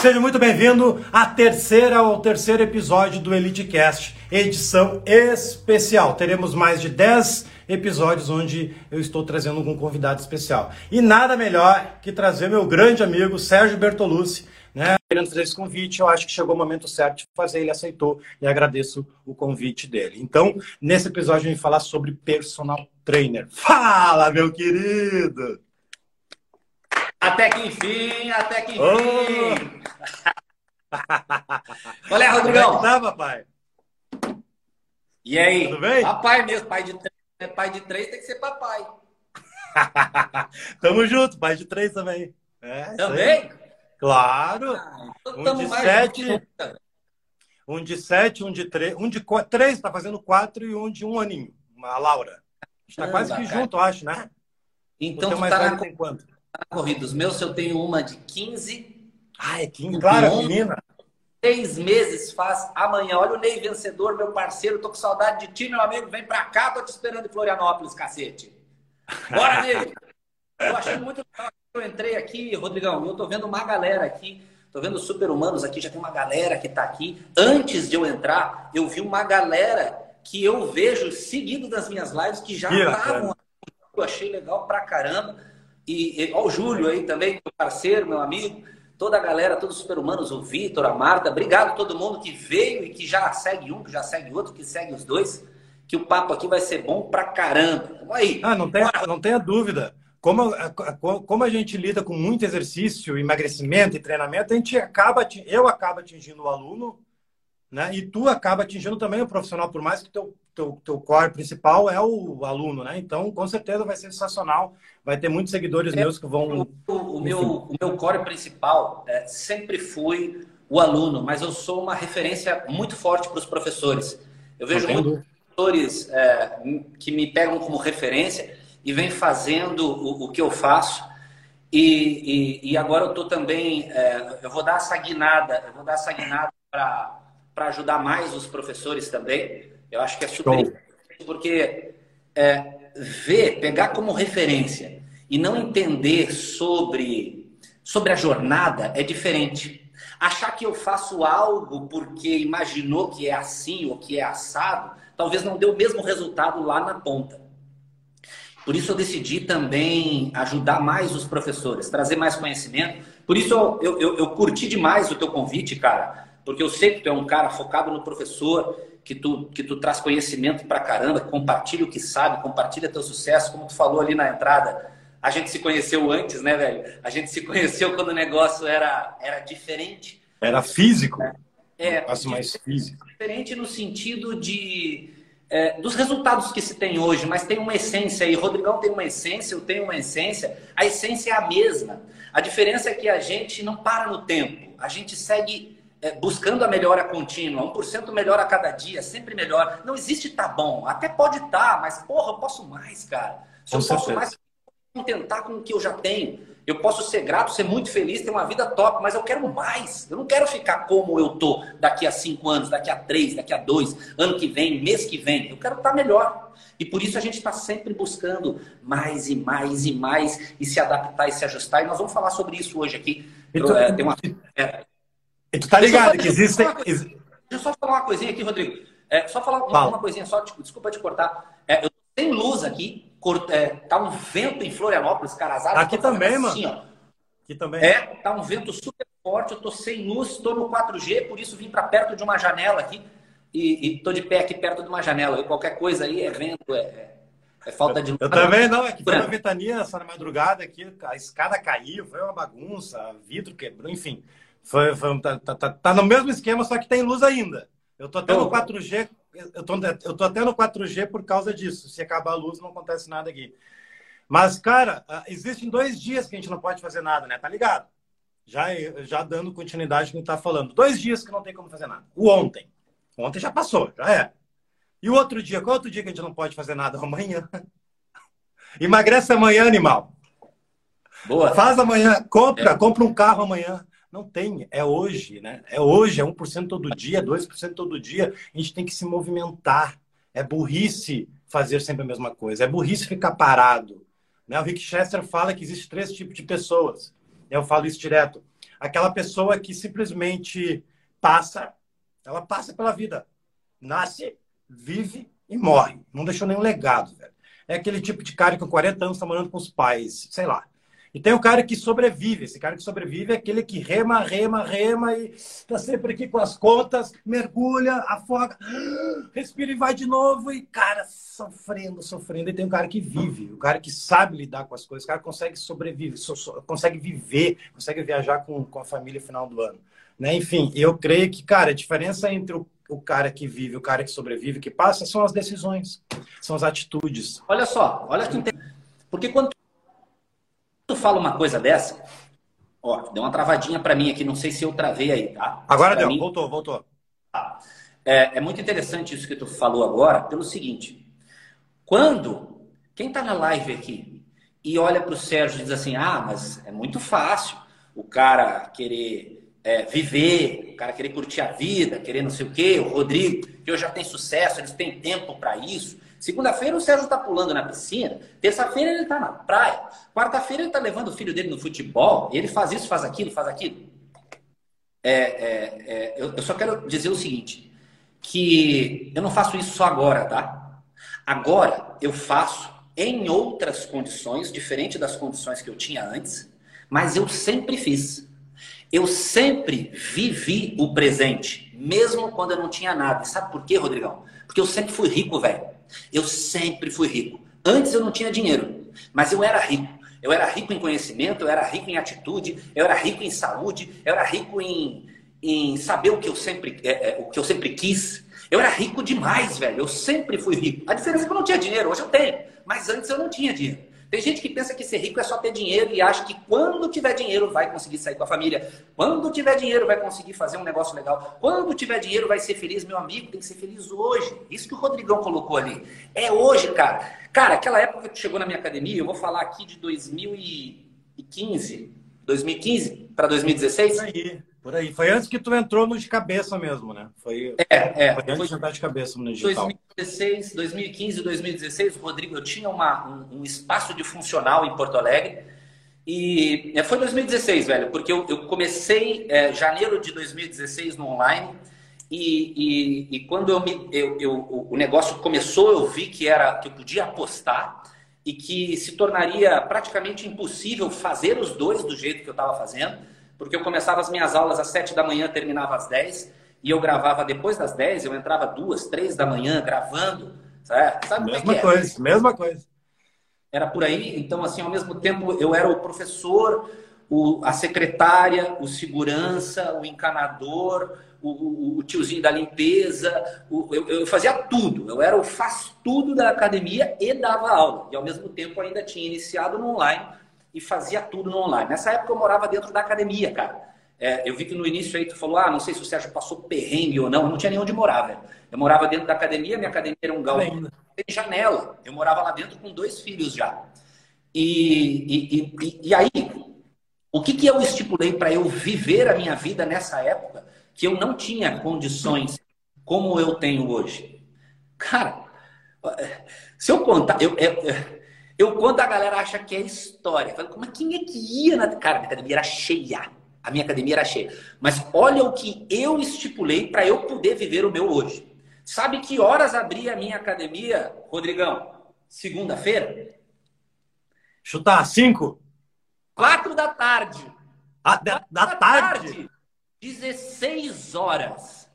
Seja muito bem-vindo à terceira ao terceiro episódio do EliteCast, edição especial. Teremos mais de 10 episódios onde eu estou trazendo um convidado especial. E nada melhor que trazer meu grande amigo Sérgio Bertolucci, né? Querendo fazer esse convite, eu acho que chegou o momento certo de fazer, ele aceitou e agradeço o convite dele. Então, nesse episódio, a gente vai falar sobre personal trainer. Fala, meu querido! Até que enfim, até que enfim. Oh. Olha, Rodrigão. Como é tá, papai? E aí? Tudo bem? Papai mesmo, pai de três, né? pai de três tem que ser papai. Tamo junto, pai de três também. É, também? Claro. Ah, então um de sete. Um de sete, um de três. Um de quatro, três, tá fazendo quatro e um de um aninho. A Laura. A gente tá quase que junto, acho, né? Então, tu mais tá na... quanto? Corrida. Os meus, eu tenho uma de 15. Ah, é 15, claro, menina. Seis meses faz amanhã. Olha o Ney vencedor, meu parceiro. Tô com saudade de ti, meu amigo. Vem pra cá, tô te esperando em Florianópolis, cacete. Bora, Ney! Eu achei muito legal. Eu entrei aqui, Rodrigão, eu tô vendo uma galera aqui. Tô vendo super-humanos aqui, já tem uma galera que tá aqui. Antes de eu entrar, eu vi uma galera que eu vejo seguindo das minhas lives que já estavam. Eu achei legal pra caramba. E, e ó, o Júlio aí também, meu parceiro, meu amigo, toda a galera, todos os super-humanos, o Vitor, a Marta, obrigado a todo mundo que veio e que já segue um, que já segue outro, que segue os dois, que o papo aqui vai ser bom pra caramba. Vamos aí. Ah, não, tem, não tenha dúvida. Como, como a gente lida com muito exercício, emagrecimento e treinamento, a gente acaba, eu acabo atingindo o aluno, né? E tu acaba atingindo também o profissional, por mais que teu teu, teu core principal é o aluno, né? Então, com certeza vai ser sensacional. Vai ter muitos seguidores é, meus que vão. O, o meu, o meu core principal é, sempre foi o aluno, mas eu sou uma referência muito forte para os professores. Eu vejo muitos professores é, que me pegam como referência e vêm fazendo o, o que eu faço. E, e, e agora eu estou também, é, eu vou dar essa guinada, eu vou dar essa guinada para ajudar mais os professores também. Eu acho que é super importante porque é, ver, pegar como referência e não entender sobre, sobre a jornada é diferente. Achar que eu faço algo porque imaginou que é assim ou que é assado, talvez não dê o mesmo resultado lá na ponta. Por isso eu decidi também ajudar mais os professores, trazer mais conhecimento. Por isso eu, eu, eu curti demais o teu convite, cara, porque eu sei que tu é um cara focado no professor que tu, que tu traz conhecimento pra caramba, compartilha o que sabe, compartilha teu sucesso, como tu falou ali na entrada. A gente se conheceu antes, né, velho? A gente se conheceu quando o negócio era, era diferente. Era físico? É, é mais físico. Diferente no sentido de é, dos resultados que se tem hoje, mas tem uma essência aí. Rodrigão tem uma essência, eu tenho uma essência. A essência é a mesma. A diferença é que a gente não para no tempo. A gente segue buscando a melhora contínua, 1% melhor a cada dia, sempre melhor. Não existe tá bom. Até pode estar, tá, mas porra, eu posso mais, cara. Se eu posso mais, contentar com o que eu já tenho. Eu posso ser grato, ser muito feliz, ter uma vida top, mas eu quero mais. Eu não quero ficar como eu tô daqui a cinco anos, daqui a três, daqui a dois, ano que vem, mês que vem. Eu quero estar tá melhor. E por isso a gente está sempre buscando mais e mais e mais e se adaptar e se ajustar. E nós vamos falar sobre isso hoje aqui. Então, é, tem uma, é, e tu tá ligado que existem. Deixa eu só falar uma coisinha aqui, Rodrigo. É, só falar uma, uma coisinha só, tipo, desculpa te cortar. É, eu tenho luz aqui, cort, é, tá um vento em Florianópolis, Carazada. Aqui também, assim, mano. Ó. Aqui também. É, tá um vento super forte, eu tô sem luz, estou no 4G, por isso vim para perto de uma janela aqui. E, e tô de pé aqui perto de uma janela. E qualquer coisa aí é vento, é, é, é falta de luz. Eu também não, é que foi uma ventania essa madrugada aqui, a escada caiu, foi uma bagunça, vidro quebrou, enfim. Foi, foi, tá, tá, tá, tá, no mesmo esquema, só que tem luz ainda. Eu tô até no 4G, eu tô, eu tô até no 4G por causa disso. Se acabar a luz, não acontece nada aqui. Mas, cara, ah, existem dois dias que a gente não pode fazer nada, né? Tá ligado? Já, já dando continuidade no que tá falando. Dois dias que não tem como fazer nada. O ontem. Ontem já passou, já é. E o outro dia? Qual outro dia que a gente não pode fazer nada? Amanhã. Emagrece amanhã, animal. Boa. Faz amanhã, compra, é. compra um carro amanhã. Não tem, é hoje, né? É hoje, é 1% todo dia, 2% todo dia. A gente tem que se movimentar. É burrice fazer sempre a mesma coisa. É burrice ficar parado. Né? O Rick Chester fala que existe três tipos de pessoas. Eu falo isso direto. aquela pessoa que simplesmente passa, ela passa pela vida. Nasce, vive e morre. Não deixou nenhum legado, velho. É aquele tipo de cara que com 40 anos está morando com os pais, sei lá. E tem o cara que sobrevive. Esse cara que sobrevive é aquele que rema, rema, rema e está sempre aqui com as contas, mergulha, afoga, respira e vai de novo. E, cara, sofrendo, sofrendo. E tem o cara que vive, o cara que sabe lidar com as coisas, o cara consegue sobreviver, so, so, consegue viver, consegue viajar com, com a família no final do ano. Né? Enfim, eu creio que, cara, a diferença entre o, o cara que vive, o cara que sobrevive, que passa, são as decisões, são as atitudes. Olha só, olha que interessante. Porque quando tu fala uma coisa dessa, ó, deu uma travadinha para mim aqui, não sei se eu travei aí, tá? Agora deu, mim... voltou, voltou. Tá. É, é, muito interessante isso que tu falou agora, pelo seguinte: quando quem está na live aqui e olha para o Sérgio e diz assim, ah, mas é muito fácil o cara querer é, viver, o cara querer curtir a vida, querer não sei o quê, o Rodrigo, que hoje já tem sucesso, eles têm tempo para isso. Segunda-feira o Sérgio está pulando na piscina. Terça-feira ele está na praia. Quarta-feira ele está levando o filho dele no futebol. Ele faz isso, faz aquilo, faz aquilo. É, é, é, eu, eu só quero dizer o seguinte: que eu não faço isso só agora, tá? Agora eu faço em outras condições, diferente das condições que eu tinha antes, mas eu sempre fiz. Eu sempre vivi o presente, mesmo quando eu não tinha nada. Sabe por quê, Rodrigão? Porque eu sempre fui rico, velho. Eu sempre fui rico. Antes eu não tinha dinheiro, mas eu era rico. Eu era rico em conhecimento, eu era rico em atitude, eu era rico em saúde, eu era rico em, em saber o que eu sempre, é, é, o que eu sempre quis. Eu era rico demais, velho. Eu sempre fui rico. A diferença é que eu não tinha dinheiro, hoje eu tenho. Mas antes eu não tinha dinheiro. Tem gente que pensa que ser rico é só ter dinheiro e acha que quando tiver dinheiro vai conseguir sair com a família. Quando tiver dinheiro vai conseguir fazer um negócio legal. Quando tiver dinheiro vai ser feliz. Meu amigo, tem que ser feliz hoje. Isso que o Rodrigão colocou ali. É hoje, cara. Cara, aquela época que chegou na minha academia, eu vou falar aqui de 2015. 2015 para 2016? Por aí, por aí. Foi antes que tu entrou no de cabeça mesmo, né? Foi, é, é, foi antes foi, de entrar de cabeça no digital. 2016, 2015, 2016, Rodrigo, eu tinha uma, um, um, espaço de funcional em Porto Alegre. E é, foi 2016, velho, porque eu, eu comecei é, janeiro de 2016 no online. E, e, e quando eu me, eu, eu, o negócio começou, eu vi que era que eu podia apostar e que se tornaria praticamente impossível fazer os dois do jeito que eu estava fazendo, porque eu começava as minhas aulas às sete da manhã, terminava às dez e eu gravava depois das dez, eu entrava duas, três da manhã gravando, sabe? sabe mesma é coisa, é? mesma coisa. Era por aí, então assim, ao mesmo tempo eu era o professor, o, a secretária, o segurança, o encanador, o, o, tiozinho da limpeza, o, eu, eu, fazia tudo. Eu era o faz tudo da academia e dava aula. E ao mesmo tempo ainda tinha iniciado no online e fazia tudo no online. Nessa época eu morava dentro da academia, cara. É, eu vi que no início aí tu falou, ah, não sei se o Sérgio passou perrengue ou não. Eu não tinha nem onde morar, velho. Eu morava dentro da academia, minha academia era um galpão tem janela. Eu morava lá dentro com dois filhos já. E, e, e, e aí, o que, que eu estipulei para eu viver a minha vida nessa época? que eu não tinha condições como eu tenho hoje. Cara, se eu contar, eu, eu, eu conto, a galera acha que é história. Fala, como é, quem é que ia na. Cara, minha academia era cheia. A minha academia era cheia. Mas olha o que eu estipulei para eu poder viver o meu hoje. Sabe que horas abria a minha academia, Rodrigão? Segunda-feira? Chutar, cinco? Quatro da tarde. Ah, da, da, da tarde? tarde. 16 horas.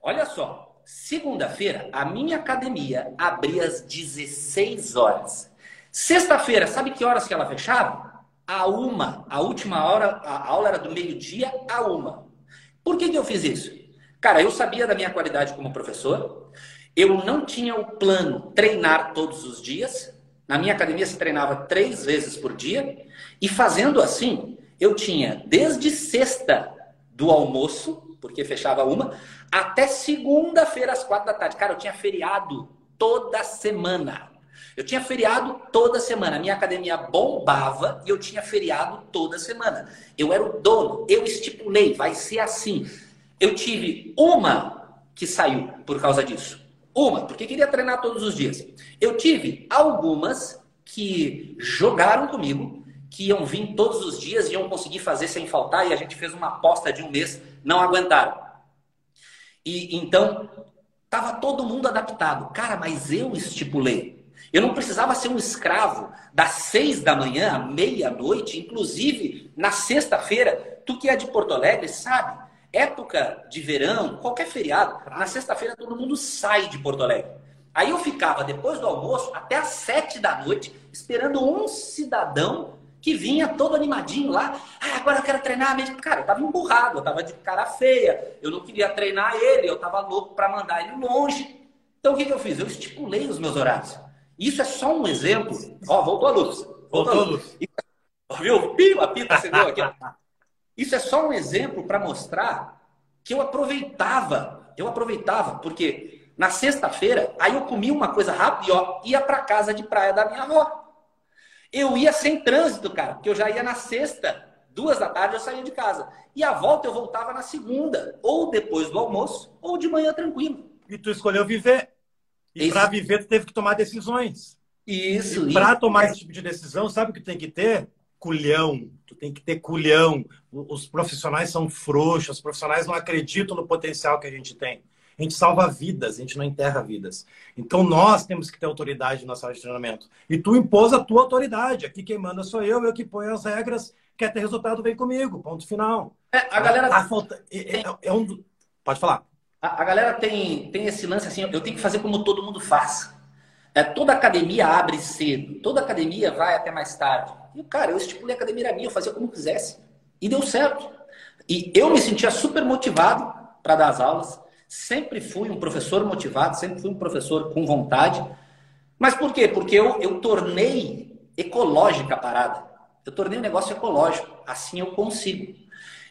Olha só, segunda-feira a minha academia abria às 16 horas. Sexta-feira, sabe que horas que ela fechava? A uma. A última hora, a aula era do meio-dia a uma. Por que, que eu fiz isso? Cara, eu sabia da minha qualidade como professor. Eu não tinha o plano treinar todos os dias. Na minha academia se treinava três vezes por dia. E fazendo assim, eu tinha desde sexta do almoço, porque fechava uma, até segunda-feira às quatro da tarde. Cara, eu tinha feriado toda semana. Eu tinha feriado toda semana. Minha academia bombava e eu tinha feriado toda semana. Eu era o dono, eu estipulei, vai ser assim. Eu tive uma que saiu por causa disso. Uma, porque queria treinar todos os dias. Eu tive algumas que jogaram comigo, que iam vir todos os dias iam conseguir fazer sem faltar, e a gente fez uma aposta de um mês, não aguentaram. E então, estava todo mundo adaptado. Cara, mas eu estipulei. Eu não precisava ser um escravo das seis da manhã à meia-noite, inclusive na sexta-feira. Tu que é de Porto Alegre sabe, época de verão, qualquer feriado, na sexta-feira todo mundo sai de Porto Alegre. Aí eu ficava, depois do almoço, até às sete da noite, esperando um cidadão que vinha todo animadinho lá. Ah, agora eu quero treinar mesmo. Cara, eu tava emburrado, eu tava de cara feia, eu não queria treinar ele, eu tava louco para mandar ele longe. Então o que, que eu fiz? Eu estipulei os meus horários. Isso é só um exemplo. Ó, voltou a luz. Voltou, a luz. Viu? Viu? A pita acendeu aqui. Isso é só um exemplo para mostrar que eu aproveitava. Eu aproveitava, porque na sexta-feira, aí eu comia uma coisa rápida e ó, ia para casa de praia da minha avó. Eu ia sem trânsito, cara, porque eu já ia na sexta, duas da tarde eu saía de casa. E a volta eu voltava na segunda, ou depois do almoço, ou de manhã tranquilo. E tu escolheu viver. E para viver, tu teve que tomar decisões. Isso. E para tomar esse tipo de decisão, sabe o que tem que ter? Culhão. Tu tem que ter culhão. Os profissionais são frouxos, os profissionais não acreditam no potencial que a gente tem. A gente salva vidas, a gente não enterra vidas. Então nós temos que ter autoridade na sala de treinamento. E tu impôs a tua autoridade. Aqui quem manda sou eu, eu que ponho as regras. Quer ter resultado, vem comigo. Ponto final. É, a galera. A, a falta, é, é, é, um... Pode falar. A, a, galera tem, tem esse lance assim, eu tenho que fazer como todo mundo faz. É, toda academia abre cedo, toda academia vai até mais tarde. E, cara, eu estipulei a academia era minha, eu fazia como quisesse. E deu certo. E eu me sentia super motivado para dar as aulas. Sempre fui um professor motivado, sempre fui um professor com vontade. Mas por quê? Porque eu, eu tornei ecológica a parada. Eu tornei um negócio ecológico. Assim eu consigo.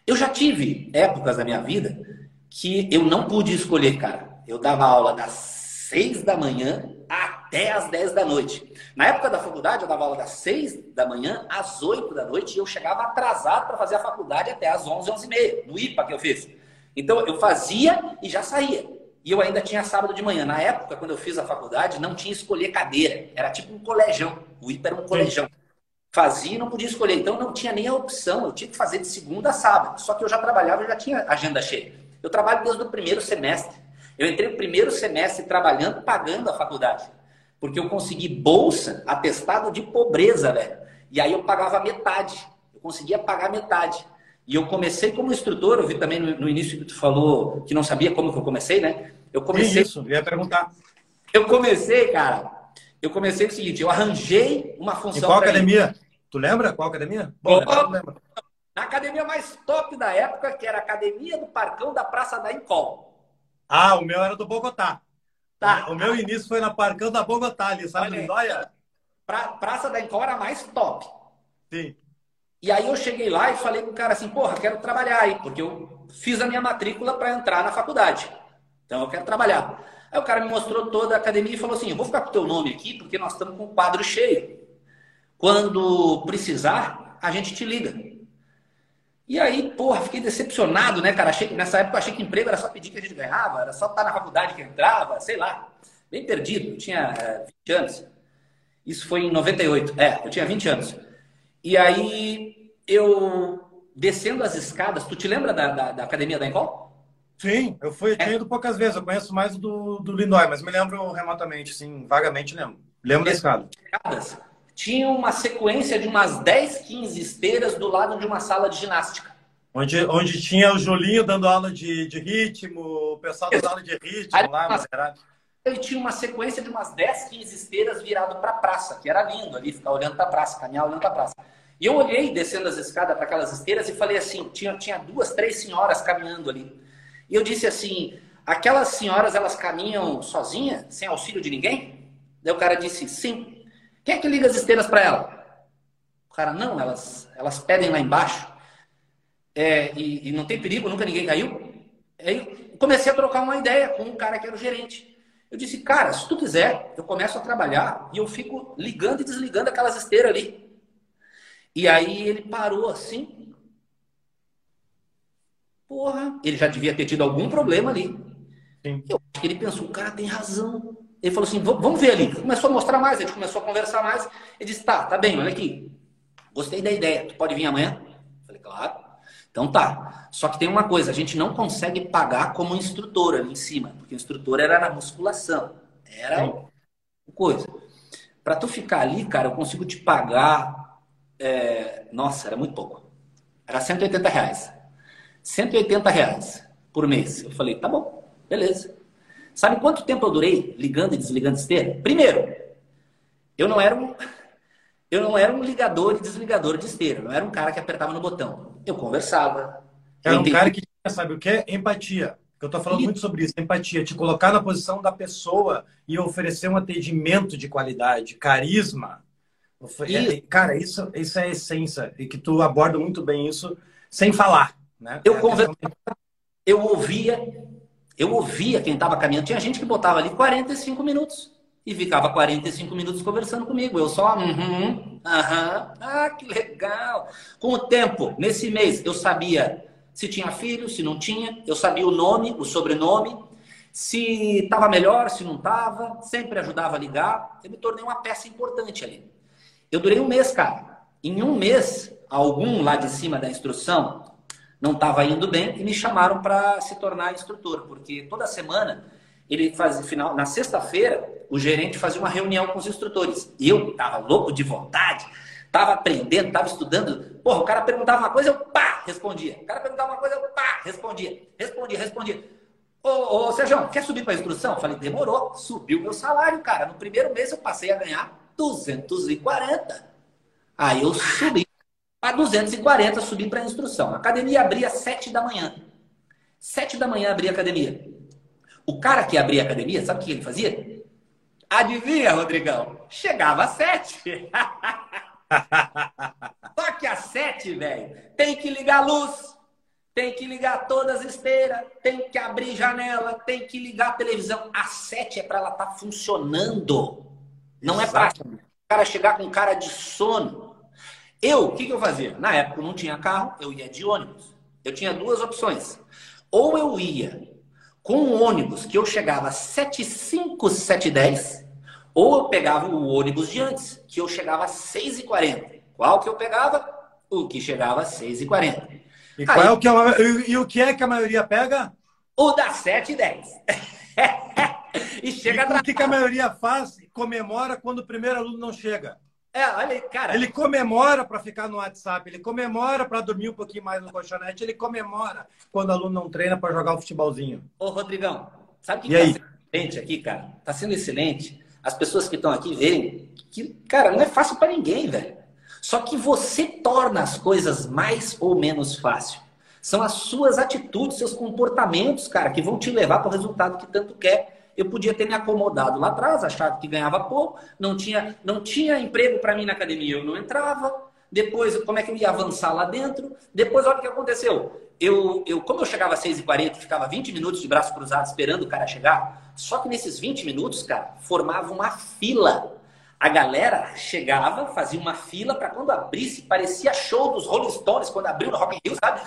Eu já tive épocas da minha vida que eu não pude escolher, cara. Eu dava aula das seis da manhã até as dez da noite. Na época da faculdade, eu dava aula das seis da manhã às oito da noite e eu chegava atrasado para fazer a faculdade até às onze, onze e meia, no IPA que eu fiz. Então eu fazia e já saía. E eu ainda tinha sábado de manhã. Na época, quando eu fiz a faculdade, não tinha escolher cadeira. Era tipo um colegião. O IPA era um colegião. Fazia e não podia escolher. Então não tinha nem a opção. Eu tinha que fazer de segunda a sábado. Só que eu já trabalhava e já tinha agenda cheia. Eu trabalho desde o primeiro semestre. Eu entrei no primeiro semestre trabalhando, pagando a faculdade. Porque eu consegui bolsa, atestado de pobreza, velho. E aí eu pagava metade. Eu conseguia pagar metade. E eu comecei como instrutor, eu vi também no, no, início que tu falou que não sabia como que eu comecei, né? Eu comecei. Isso, ia perguntar. Eu comecei, cara. Eu comecei o seguinte, eu arranjei uma função. Em qual academia? Tu lembra qual academia? Bom, lembra. Na academia mais top da época, que era a Academia do Parcão da Praça da Incol. Ah, o meu era do Bogotá. Tá. O meu início foi na Parcão da Bogotá, ali, sabe? Pra, Praça da Incol era mais top. Sim. E aí eu cheguei lá e falei com o cara assim, porra, quero trabalhar aí, porque eu fiz a minha matrícula para entrar na faculdade. Então eu quero trabalhar. Aí o cara me mostrou toda a academia e falou assim, eu vou ficar com o teu nome aqui, porque nós estamos com o quadro cheio. Quando precisar, a gente te liga. E aí, porra, fiquei decepcionado, né, cara? Achei, nessa época eu achei que emprego era só pedir que a gente ganhava, era só estar na faculdade que entrava, sei lá. Bem perdido, eu tinha é, 20 anos. Isso foi em 98. É, eu tinha 20 anos. E aí eu descendo as escadas, tu te lembra da, da, da academia da Encol? Sim, eu fui, é. ido poucas vezes, eu conheço mais do, do Lindói, mas me lembro remotamente, sim, vagamente lembro. Lembro da escada. Escadas, tinha uma sequência de umas 10, 15 esteiras do lado de uma sala de ginástica. Onde, onde tinha o Julinho dando aula de, de ritmo, o pessoal dando aula de ritmo Aí, lá, mas era ele tinha uma sequência de umas 10, 15 esteiras virado para a praça, que era lindo ali, ficar olhando para a praça, caminhar olhando para a praça. E eu olhei descendo as escadas para aquelas esteiras e falei assim, tinha, tinha duas, três senhoras caminhando ali. E eu disse assim, aquelas senhoras, elas caminham sozinhas, sem auxílio de ninguém? Daí o cara disse, sim. Quem é que liga as esteiras para ela? O cara, não, elas, elas pedem lá embaixo. É, e, e não tem perigo, nunca ninguém caiu. Aí comecei a trocar uma ideia com um cara que era o gerente. Eu disse, cara, se tu quiser, eu começo a trabalhar e eu fico ligando e desligando aquelas esteiras ali. E aí ele parou assim. Porra, ele já devia ter tido algum problema ali. Sim. Eu acho que ele pensou, o cara tem razão. Ele falou assim, vamos ver ali. Começou a mostrar mais, a gente começou a conversar mais. Ele disse, tá, tá bem, olha aqui. Gostei da ideia. Tu pode vir amanhã? Falei, claro. Então tá. Só que tem uma coisa, a gente não consegue pagar como instrutor ali em cima, porque o instrutor era na musculação. Era Sim. coisa. Para tu ficar ali, cara, eu consigo te pagar. É... Nossa, era muito pouco. Era 180 reais. 180 reais por mês. Eu falei, tá bom, beleza. Sabe quanto tempo eu durei ligando e desligando esteira? Primeiro, eu não era um, eu não era um ligador e desligador de esteira. Eu não era um cara que apertava no botão. Eu conversava. Era um cara que tinha, sabe o que? Empatia. Eu estou falando e... muito sobre isso, empatia, te colocar na posição da pessoa e oferecer um atendimento de qualidade, carisma. E... É, cara, isso, isso é a essência e que tu aborda muito bem isso sem falar, né? Eu é conversava, eu ouvia, eu ouvia quem estava caminhando. Tinha gente que botava ali 45 minutos e ficava 45 minutos conversando comigo. Eu só, uhum, aham, ah, que legal. Com o tempo, nesse mês, eu sabia se tinha filho, se não tinha, eu sabia o nome, o sobrenome, se estava melhor, se não estava, sempre ajudava a ligar. Eu me tornei uma peça importante ali. Eu durei um mês, cara. Em um mês, algum lá de cima da instrução não estava indo bem e me chamaram para se tornar instrutor, porque toda semana ele fazia final na sexta-feira o gerente fazia uma reunião com os instrutores e eu estava louco de vontade, estava aprendendo, estava estudando. Porra, o cara perguntava uma coisa, eu pá, respondia. O cara perguntava uma coisa, eu pá, respondia, respondia, respondia. Ô, ô Sérgio, quer subir para a instrução? Falei, demorou, subiu meu salário, cara. No primeiro mês eu passei a ganhar 240. Aí eu subi a 240 subir para a instrução. A academia abria às 7 da manhã. 7 da manhã abria a academia. O cara que abria a academia, sabe o que ele fazia? Adivinha, Rodrigão? Chegava às 7. Só que às 7, velho, tem que ligar a luz, tem que ligar todas as esteiras, tem que abrir janela, tem que ligar a televisão. Às 7 é para ela estar tá funcionando. Não Exato. é para o cara chegar com cara de sono. Eu, o que, que eu fazia? Na época eu não tinha carro, eu ia de ônibus. Eu tinha duas opções. Ou eu ia com um ônibus que eu chegava às 7h05, 7h10, ou eu pegava o ônibus de antes, que eu chegava às 6h40. Qual que eu pegava? O que chegava às 6h40. E, qual é o que a, e, e, o que é que a maioria pega? O das 7h10. e chega e o que, que a maioria faz? Comemora quando o primeiro aluno não chega. É, olha aí, cara. Ele comemora para ficar no WhatsApp, ele comemora para dormir um pouquinho mais no colchonete, ele comemora quando o aluno não treina para jogar o futebolzinho. Ô, Rodrigão, sabe o que está sendo excelente aqui, cara? Está sendo excelente. As pessoas que estão aqui verem que, cara, não é fácil para ninguém, velho. Só que você torna as coisas mais ou menos fácil. São as suas atitudes, seus comportamentos, cara, que vão te levar para o resultado que tanto quer eu podia ter me acomodado lá atrás, achado que ganhava pouco, não tinha, não tinha emprego para mim na academia, eu não entrava. Depois, como é que eu ia avançar lá dentro? Depois, olha o que aconteceu. Eu, eu, como eu chegava às 6h40 ficava 20 minutos de braço cruzado esperando o cara chegar, só que nesses 20 minutos, cara, formava uma fila. A galera chegava, fazia uma fila para quando abrisse, parecia show dos Rolling Stones quando abriu no Rock in Rio, sabe?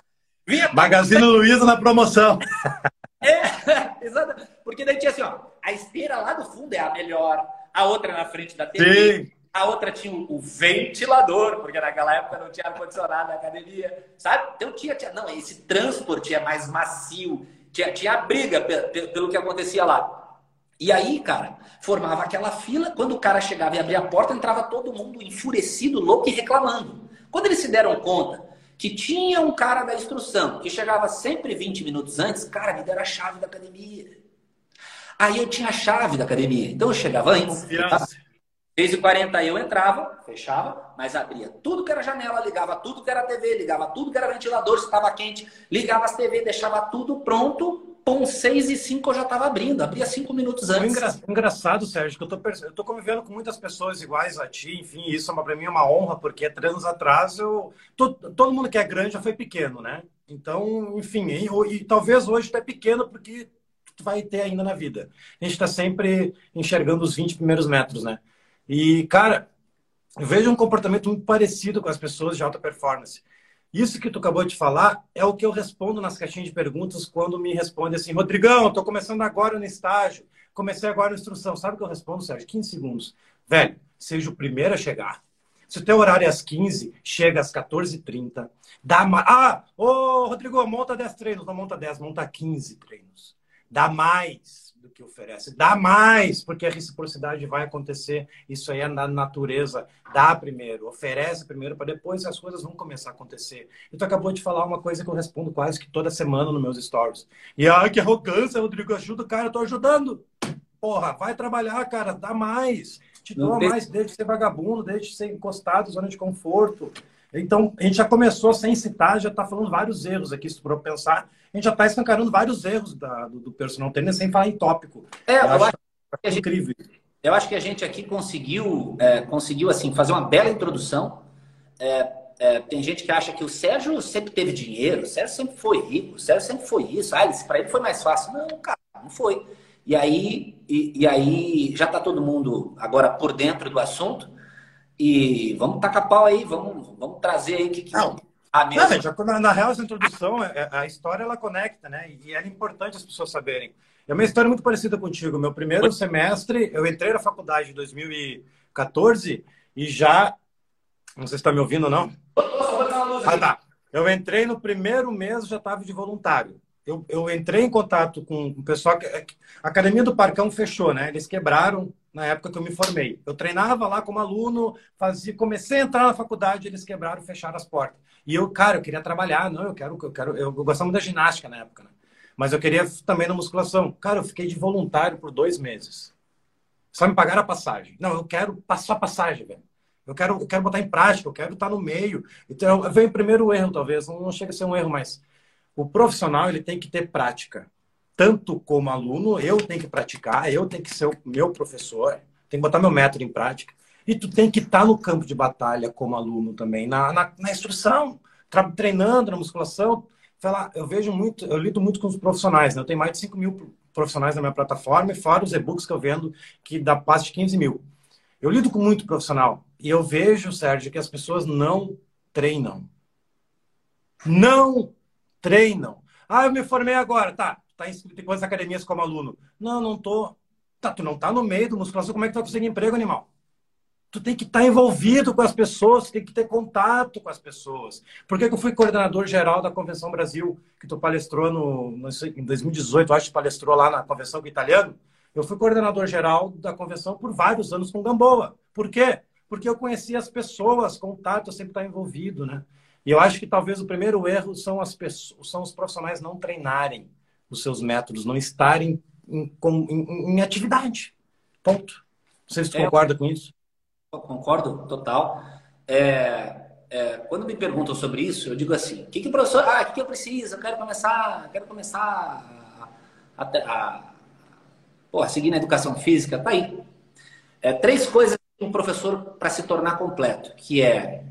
Vinha Magazine Luiza na promoção. É, exato. Porque daí tinha assim, ó, a esteira lá do fundo é a melhor, a outra na frente da TV, Sim. a outra tinha o, ventilador, porque naquela época não tinha ar-condicionado na academia, sabe? Então tinha, tinha, não, esse transporte é mais macio, tinha, tinha a briga pelo, pelo que acontecia lá. E aí, cara, formava aquela fila, quando o cara chegava e abria a porta, entrava todo mundo enfurecido, louco e reclamando. Quando eles se deram conta que tinha um cara da instrução que chegava sempre 20 minutos antes, cara, me deram a chave da academia. Aí eu tinha a chave da academia. Então eu chegava antes. 6h40 eu entrava, fechava, mas abria tudo que era janela, ligava tudo que era TV, ligava tudo que era ventilador, se estava quente, ligava as TV, deixava tudo pronto Pum, 6 e 5 eu já estava abrindo, abria 5 minutos antes. Engra... Engraçado, Sérgio, que eu tô, eu tô convivendo com muitas pessoas iguais a ti, enfim, isso é para mim é uma honra, porque três anos atrás eu. Todo, todo mundo que é grande já foi pequeno, né? Então, enfim, e, e talvez hoje tu é pequeno porque tu vai ter ainda na vida. A gente está sempre enxergando os 20 primeiros metros, né? E, cara, eu vejo um comportamento muito parecido com as pessoas de alta performance. Isso que tu acabou de falar é o que eu respondo nas caixinhas de perguntas quando me responde assim, Rodrigão, estou começando agora no estágio, comecei agora na instrução. Sabe o que eu respondo, Sérgio? 15 segundos. Velho, seja o primeiro a chegar. Se o teu horário é às 15, chega às 14h30. Dá mais. Ah, ô, Rodrigo, monta 10 treinos. Não monta 10, monta 15 treinos. Dá mais do que oferece. Dá mais, porque a reciprocidade vai acontecer. Isso aí é na natureza. Dá primeiro, oferece primeiro, para depois as coisas vão começar a acontecer. E tu acabou de falar uma coisa que eu respondo quase que toda semana nos meus stories. E ai, que arrogância, Rodrigo, ajuda, cara, eu tô ajudando. Porra, vai trabalhar, cara, dá mais. Te dou mais, deixa de ser vagabundo, deixa de ser encostado, zona de conforto. Então, a gente já começou sem citar, já está falando vários erros aqui, se for pensar. A gente já está escancarando vários erros da, do, do, personal trainer sem falar em tópico. É, eu, eu acho, acho que é incrível. Eu acho que a gente aqui conseguiu, é, conseguiu assim, fazer uma bela introdução. É, é, tem gente que acha que o Sérgio sempre teve dinheiro, o Sérgio sempre foi rico, o Sérgio sempre foi isso. Ah, para ele foi mais fácil. Não, cara, não foi. E aí, e, e aí já está todo mundo agora por dentro do assunto. E vamos tacar pau aí, vamos, vamos trazer aí o que, que não. Não, já, na real, essa introdução, é, é, a história ela conecta, né? E é importante as pessoas saberem. É uma história muito parecida contigo. Meu primeiro semestre, eu entrei na faculdade em 2014 e já. Não sei se está me ouvindo ou não. Ah, tá. Eu entrei no primeiro mês, já estava de voluntário. Eu, eu entrei em contato com o pessoal. Que, a Academia do Parcão fechou, né? Eles quebraram na época que eu me formei. Eu treinava lá como aluno, fazia, comecei a entrar na faculdade, eles quebraram, fecharam as portas. E eu, cara, eu queria trabalhar, não, eu quero, eu quero, eu gostava muito da ginástica na época, né? Mas eu queria também na musculação. Cara, eu fiquei de voluntário por dois meses. Só me pagaram a passagem. Não, eu quero passar a passagem, velho. Eu quero, eu quero botar em prática, eu quero estar no meio. Então, vem o primeiro erro, talvez. Não chega a ser um erro, mas o profissional ele tem que ter prática tanto como aluno, eu tenho que praticar, eu tenho que ser o meu professor, tenho que botar meu método em prática. E tu tem que estar tá no campo de batalha como aluno também, na, na, na instrução, treinando na musculação. Eu vejo muito, eu lido muito com os profissionais, né? Eu tenho mais de 5 mil profissionais na minha plataforma, e fora os e-books que eu vendo, que dá quase de 15 mil. Eu lido com muito profissional. E eu vejo, Sérgio, que as pessoas não treinam. Não treinam. Ah, eu me formei agora. Tá, tá inscrito em quantas academias como aluno? Não, não tô. Tá, tu não tá no meio do musculação, como é que tu vai conseguir emprego, animal? Tu tem que estar tá envolvido com as pessoas, tem que ter contato com as pessoas. Por que, que eu fui coordenador geral da Convenção Brasil, que tu palestrou no, no, em 2018, acho que palestrou lá na Convenção com o italiano? Eu fui coordenador geral da convenção por vários anos com Gamboa. Por quê? Porque eu conhecia as pessoas, contato, eu sempre estava envolvido, né? E eu acho que talvez o primeiro erro são, as pessoas, são os profissionais não treinarem os seus métodos, não estarem em, em, em atividade. Ponto. Não sei se tu é, concorda com isso. Concordo, total. É, é, quando me perguntam sobre isso, eu digo assim: o que, que o professor. Ah, o que, que eu preciso? Eu quero começar, quero começar a, a, a, seguir na educação física. Tá aí. É, três coisas um professor para se tornar completo, que é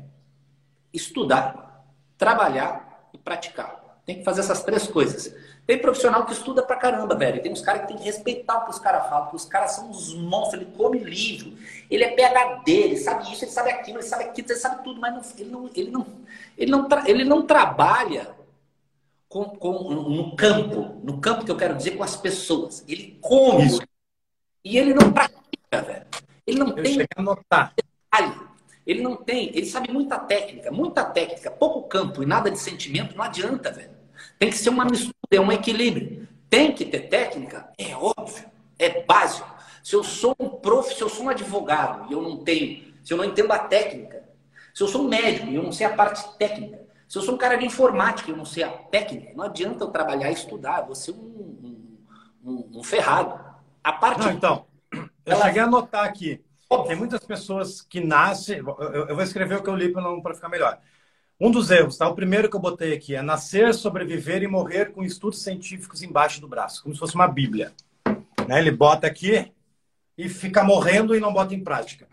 estudar, trabalhar e praticar. Tem que fazer essas três coisas. Tem profissional que estuda pra caramba, velho. Tem uns caras que tem que respeitar o que os caras falam, porque os caras são uns monstros, ele come livro, ele é PHD, ele sabe isso, ele sabe aquilo, ele sabe aquilo, ele sabe tudo, mas não, ele, não, ele, não, ele, não ele não trabalha com, com, no campo, no campo que eu quero dizer, com as pessoas. Ele come isso. e ele não pratica, velho. Ele não eu tem a notar. detalhe. Ele não tem, ele sabe muita técnica, muita técnica, pouco campo e nada de sentimento, não adianta, velho. Tem que ser uma mistura, é um equilíbrio. Tem que ter técnica? É óbvio, é básico. Se eu sou um prof, se eu sou um advogado e eu não tenho, se eu não entendo a técnica, se eu sou um médico e eu não sei a parte técnica, se eu sou um cara de informática e eu não sei a técnica, não adianta eu trabalhar e estudar, eu vou ser um, um, um ferrado. A parte. Não, então, eu ela... cheguei a anotar aqui. Tem muitas pessoas que nascem. Eu, eu vou escrever o que eu li para ficar melhor. Um dos erros, tá? O primeiro que eu botei aqui é nascer, sobreviver e morrer com estudos científicos embaixo do braço, como se fosse uma Bíblia. Né? Ele bota aqui e fica morrendo e não bota em prática.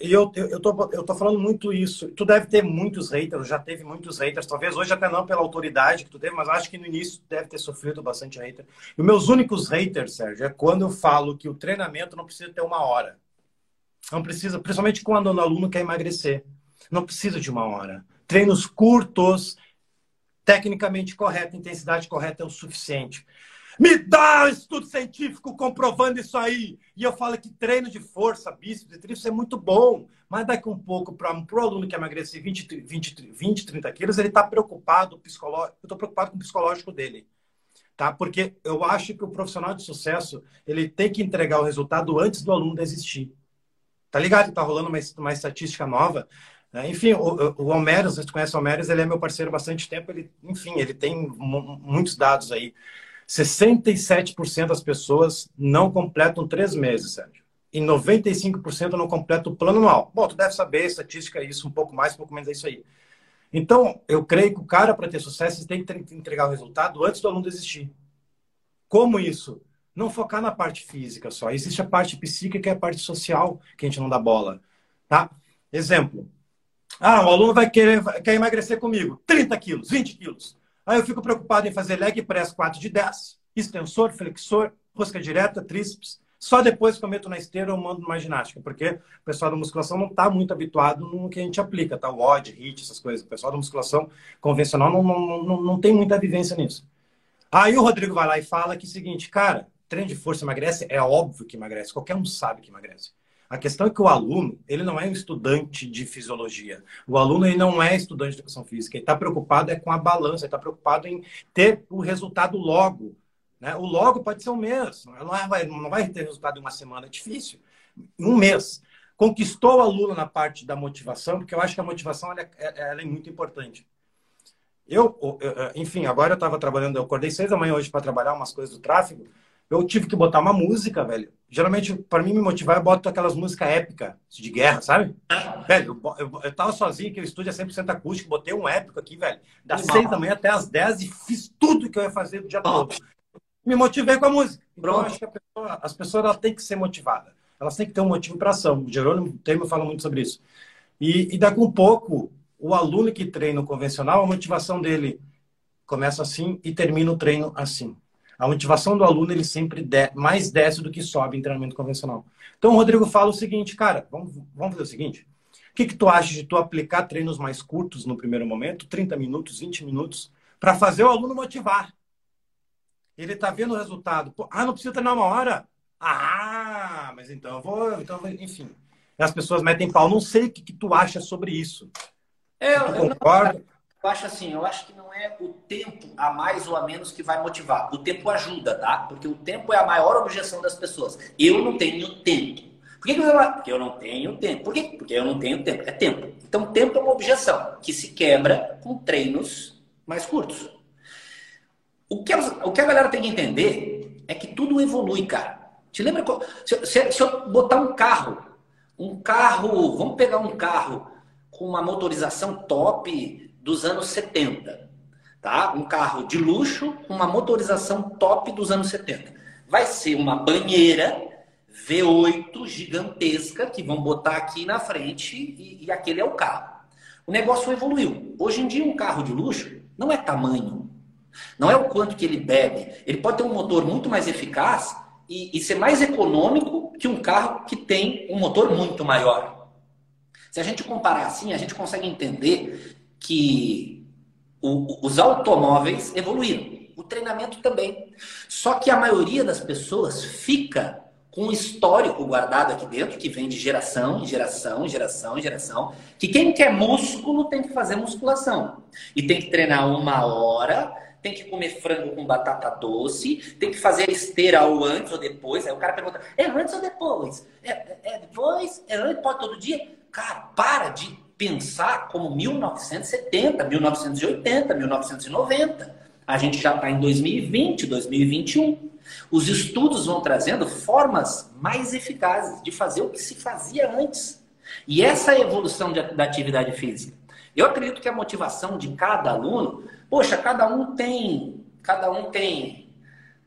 E eu, eu, eu, tô, eu tô falando muito isso. Tu deve ter muitos haters, já teve muitos haters, talvez hoje até não pela autoridade que tu teve, mas acho que no início deve ter sofrido bastante hater. E meus únicos haters, Sérgio, é quando eu falo que o treinamento não precisa ter uma hora. Não precisa, principalmente quando o aluno quer emagrecer. Não precisa de uma hora treinos curtos, tecnicamente correto, intensidade correta é o suficiente. Me dá um estudo científico comprovando isso aí. E eu falo que treino de força, bíceps e tríceps é muito bom. Mas daqui um pouco, para o aluno que emagrecer 20, 20, 20 30 quilos, ele está preocupado, psicológico. Eu estou preocupado com o psicológico dele. Tá? Porque eu acho que o profissional de sucesso ele tem que entregar o resultado antes do aluno desistir. Tá ligado? Tá rolando uma, uma estatística nova. Né? Enfim, o, o Homeros, você conhece o Homeros, ele é meu parceiro há bastante tempo. Ele, enfim, ele tem muitos dados aí. 67% das pessoas não completam três meses, Sérgio. E 95% não completam o plano anual. Bom, tu deve saber, estatística é isso, um pouco mais, um pouco menos é isso aí. Então, eu creio que o cara, para ter sucesso, tem que entregar o resultado antes do aluno desistir. Como isso? Não focar na parte física só. Existe a parte psíquica que é a parte social que a gente não dá bola. Tá? Exemplo. Ah, o aluno vai querer quer emagrecer comigo. 30 quilos, 20 quilos. Aí eu fico preocupado em fazer leg press 4 de 10, extensor, flexor, rosca direta, tríceps. Só depois que eu meto na esteira eu mando uma ginástica, porque o pessoal da musculação não está muito habituado no que a gente aplica, tá? O odd, HIIT, essas coisas. O pessoal da musculação convencional não, não, não, não tem muita vivência nisso. Aí o Rodrigo vai lá e fala que é o seguinte, cara, treino de força emagrece? É óbvio que emagrece, qualquer um sabe que emagrece. A questão é que o aluno, ele não é um estudante de fisiologia. O aluno ele não é estudante de educação física. Ele está preocupado é com a balança, ele está preocupado em ter o resultado logo. Né? O logo pode ser um mês, não é, vai, não vai ter resultado em uma semana, é difícil. Um mês. Conquistou o aluno na parte da motivação, porque eu acho que a motivação ela é, ela é muito importante. Eu, enfim, agora eu estava trabalhando, eu acordei seis da manhã hoje para trabalhar umas coisas do tráfego eu tive que botar uma música, velho. Geralmente, para mim me motivar, eu boto aquelas músicas épicas de guerra, sabe? Velho, eu, eu, eu tava sozinho, que o estúdio é 100% acústico, botei um épico aqui, velho. Das seis da manhã até as dez e fiz tudo que eu ia fazer do dia todo. Me motivei com a música. Então, eu acho que pessoa, as pessoas elas têm que ser motivadas. Elas têm que ter um motivo para ação. O Jerônimo Temer fala muito sobre isso. E, e daqui um pouco, o aluno que treina o convencional, a motivação dele começa assim e termina o treino assim. A motivação do aluno ele sempre de, mais desce do que sobe em treinamento convencional. Então o Rodrigo fala o seguinte, cara, vamos, vamos fazer o seguinte. O que, que tu acha de tu aplicar treinos mais curtos no primeiro momento, 30 minutos, 20 minutos, para fazer o aluno motivar? Ele está vendo o resultado. Pô, ah, não precisa treinar uma hora? Ah, mas então eu vou, então eu vou, enfim. As pessoas metem pau. Não sei o que, que tu acha sobre isso. Eu, eu concordo. Não eu acho assim, eu acho que não é o tempo a mais ou a menos que vai motivar. O tempo ajuda, tá? Porque o tempo é a maior objeção das pessoas. Eu não tenho tempo. Por que, que você vai? Porque eu não tenho tempo. Por quê? Porque eu não tenho tempo. É tempo. Então, tempo é uma objeção que se quebra com treinos mais curtos. O que, a, o que a galera tem que entender é que tudo evolui, cara. Te lembra? Se, se, se eu botar um carro, um carro, vamos pegar um carro com uma motorização top, dos anos 70. Tá? Um carro de luxo, uma motorização top dos anos 70. Vai ser uma banheira V8 gigantesca que vão botar aqui na frente e, e aquele é o carro. O negócio evoluiu. Hoje em dia, um carro de luxo não é tamanho, não é o quanto que ele bebe. Ele pode ter um motor muito mais eficaz e, e, ser mais econômico que um carro que tem um motor muito maior. Se a gente comparar assim, a gente consegue entender que o, os automóveis evoluíram, o treinamento também. Só que a maioria das pessoas fica com um histórico guardado aqui dentro, que vem de geração em geração, geração, em geração, que quem quer músculo tem que fazer musculação. E tem que treinar uma hora, tem que comer frango com batata doce, tem que fazer esteira ou antes ou depois. Aí o cara pergunta, é antes ou depois? É, é, é depois? É antes? Pode todo dia? Cara, para de pensar como 1970, 1980, 1990. A gente já está em 2020, 2021. Os estudos vão trazendo formas mais eficazes de fazer o que se fazia antes. E essa é evolução de, da atividade física. Eu acredito que a motivação de cada aluno, poxa, cada um tem, cada um tem,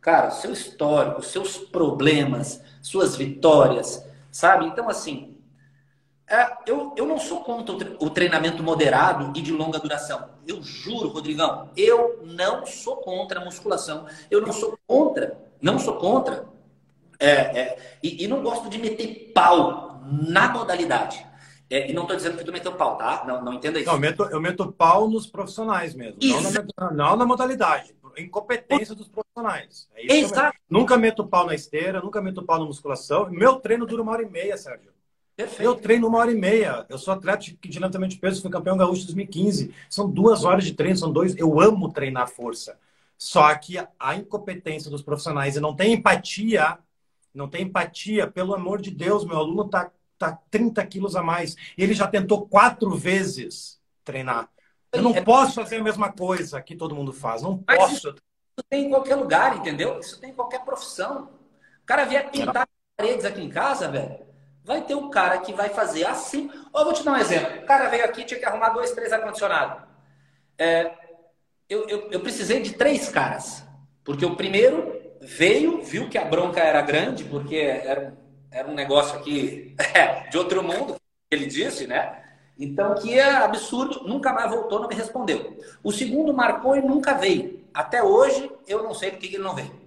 cara, seu histórico, seus problemas, suas vitórias, sabe? Então, assim, eu, eu não sou contra o treinamento moderado e de longa duração. Eu juro, Rodrigão, eu não sou contra a musculação. Eu não sou contra, não sou contra. É, é, e, e, não gosto de meter pau na modalidade. É, e não estou dizendo que tu meteu pau, tá? Não, não entenda isso. Não, eu, meto, eu meto pau nos profissionais mesmo, não na, não na, modalidade. incompetência dos profissionais. É Exato. Nunca meto pau na esteira, nunca meto pau na musculação. Meu treino dura uma hora e meia, Sérgio. Perfeito. Eu treino uma hora e meia. Eu sou atleta de, levantamento de peso, fui campeão gaúcho em 2015. São duas horas de treino, são dois. Eu amo treinar força. Só que a incompetência dos profissionais e não tem empatia, não tem empatia, pelo amor de Deus, meu aluno está tá 30 quilos a mais. Ele já tentou quatro vezes treinar. Eu não é... posso fazer a mesma coisa que todo mundo faz. Não Mas posso. Isso tem em qualquer lugar, entendeu? Isso tem em qualquer profissão. O cara vier pintar paredes aqui em casa, velho. Vai ter um cara que vai fazer assim. Eu vou te dar um exemplo. O cara veio aqui, tinha que arrumar dois, três ar-condicionado. É, eu, eu, eu precisei de três caras. Porque o primeiro veio, viu que a bronca era grande, porque era, era um negócio aqui é, de outro mundo, ele disse, né? Então, que é absurdo, nunca mais voltou, não me respondeu. O segundo marcou e nunca veio. Até hoje, eu não sei por que ele não veio.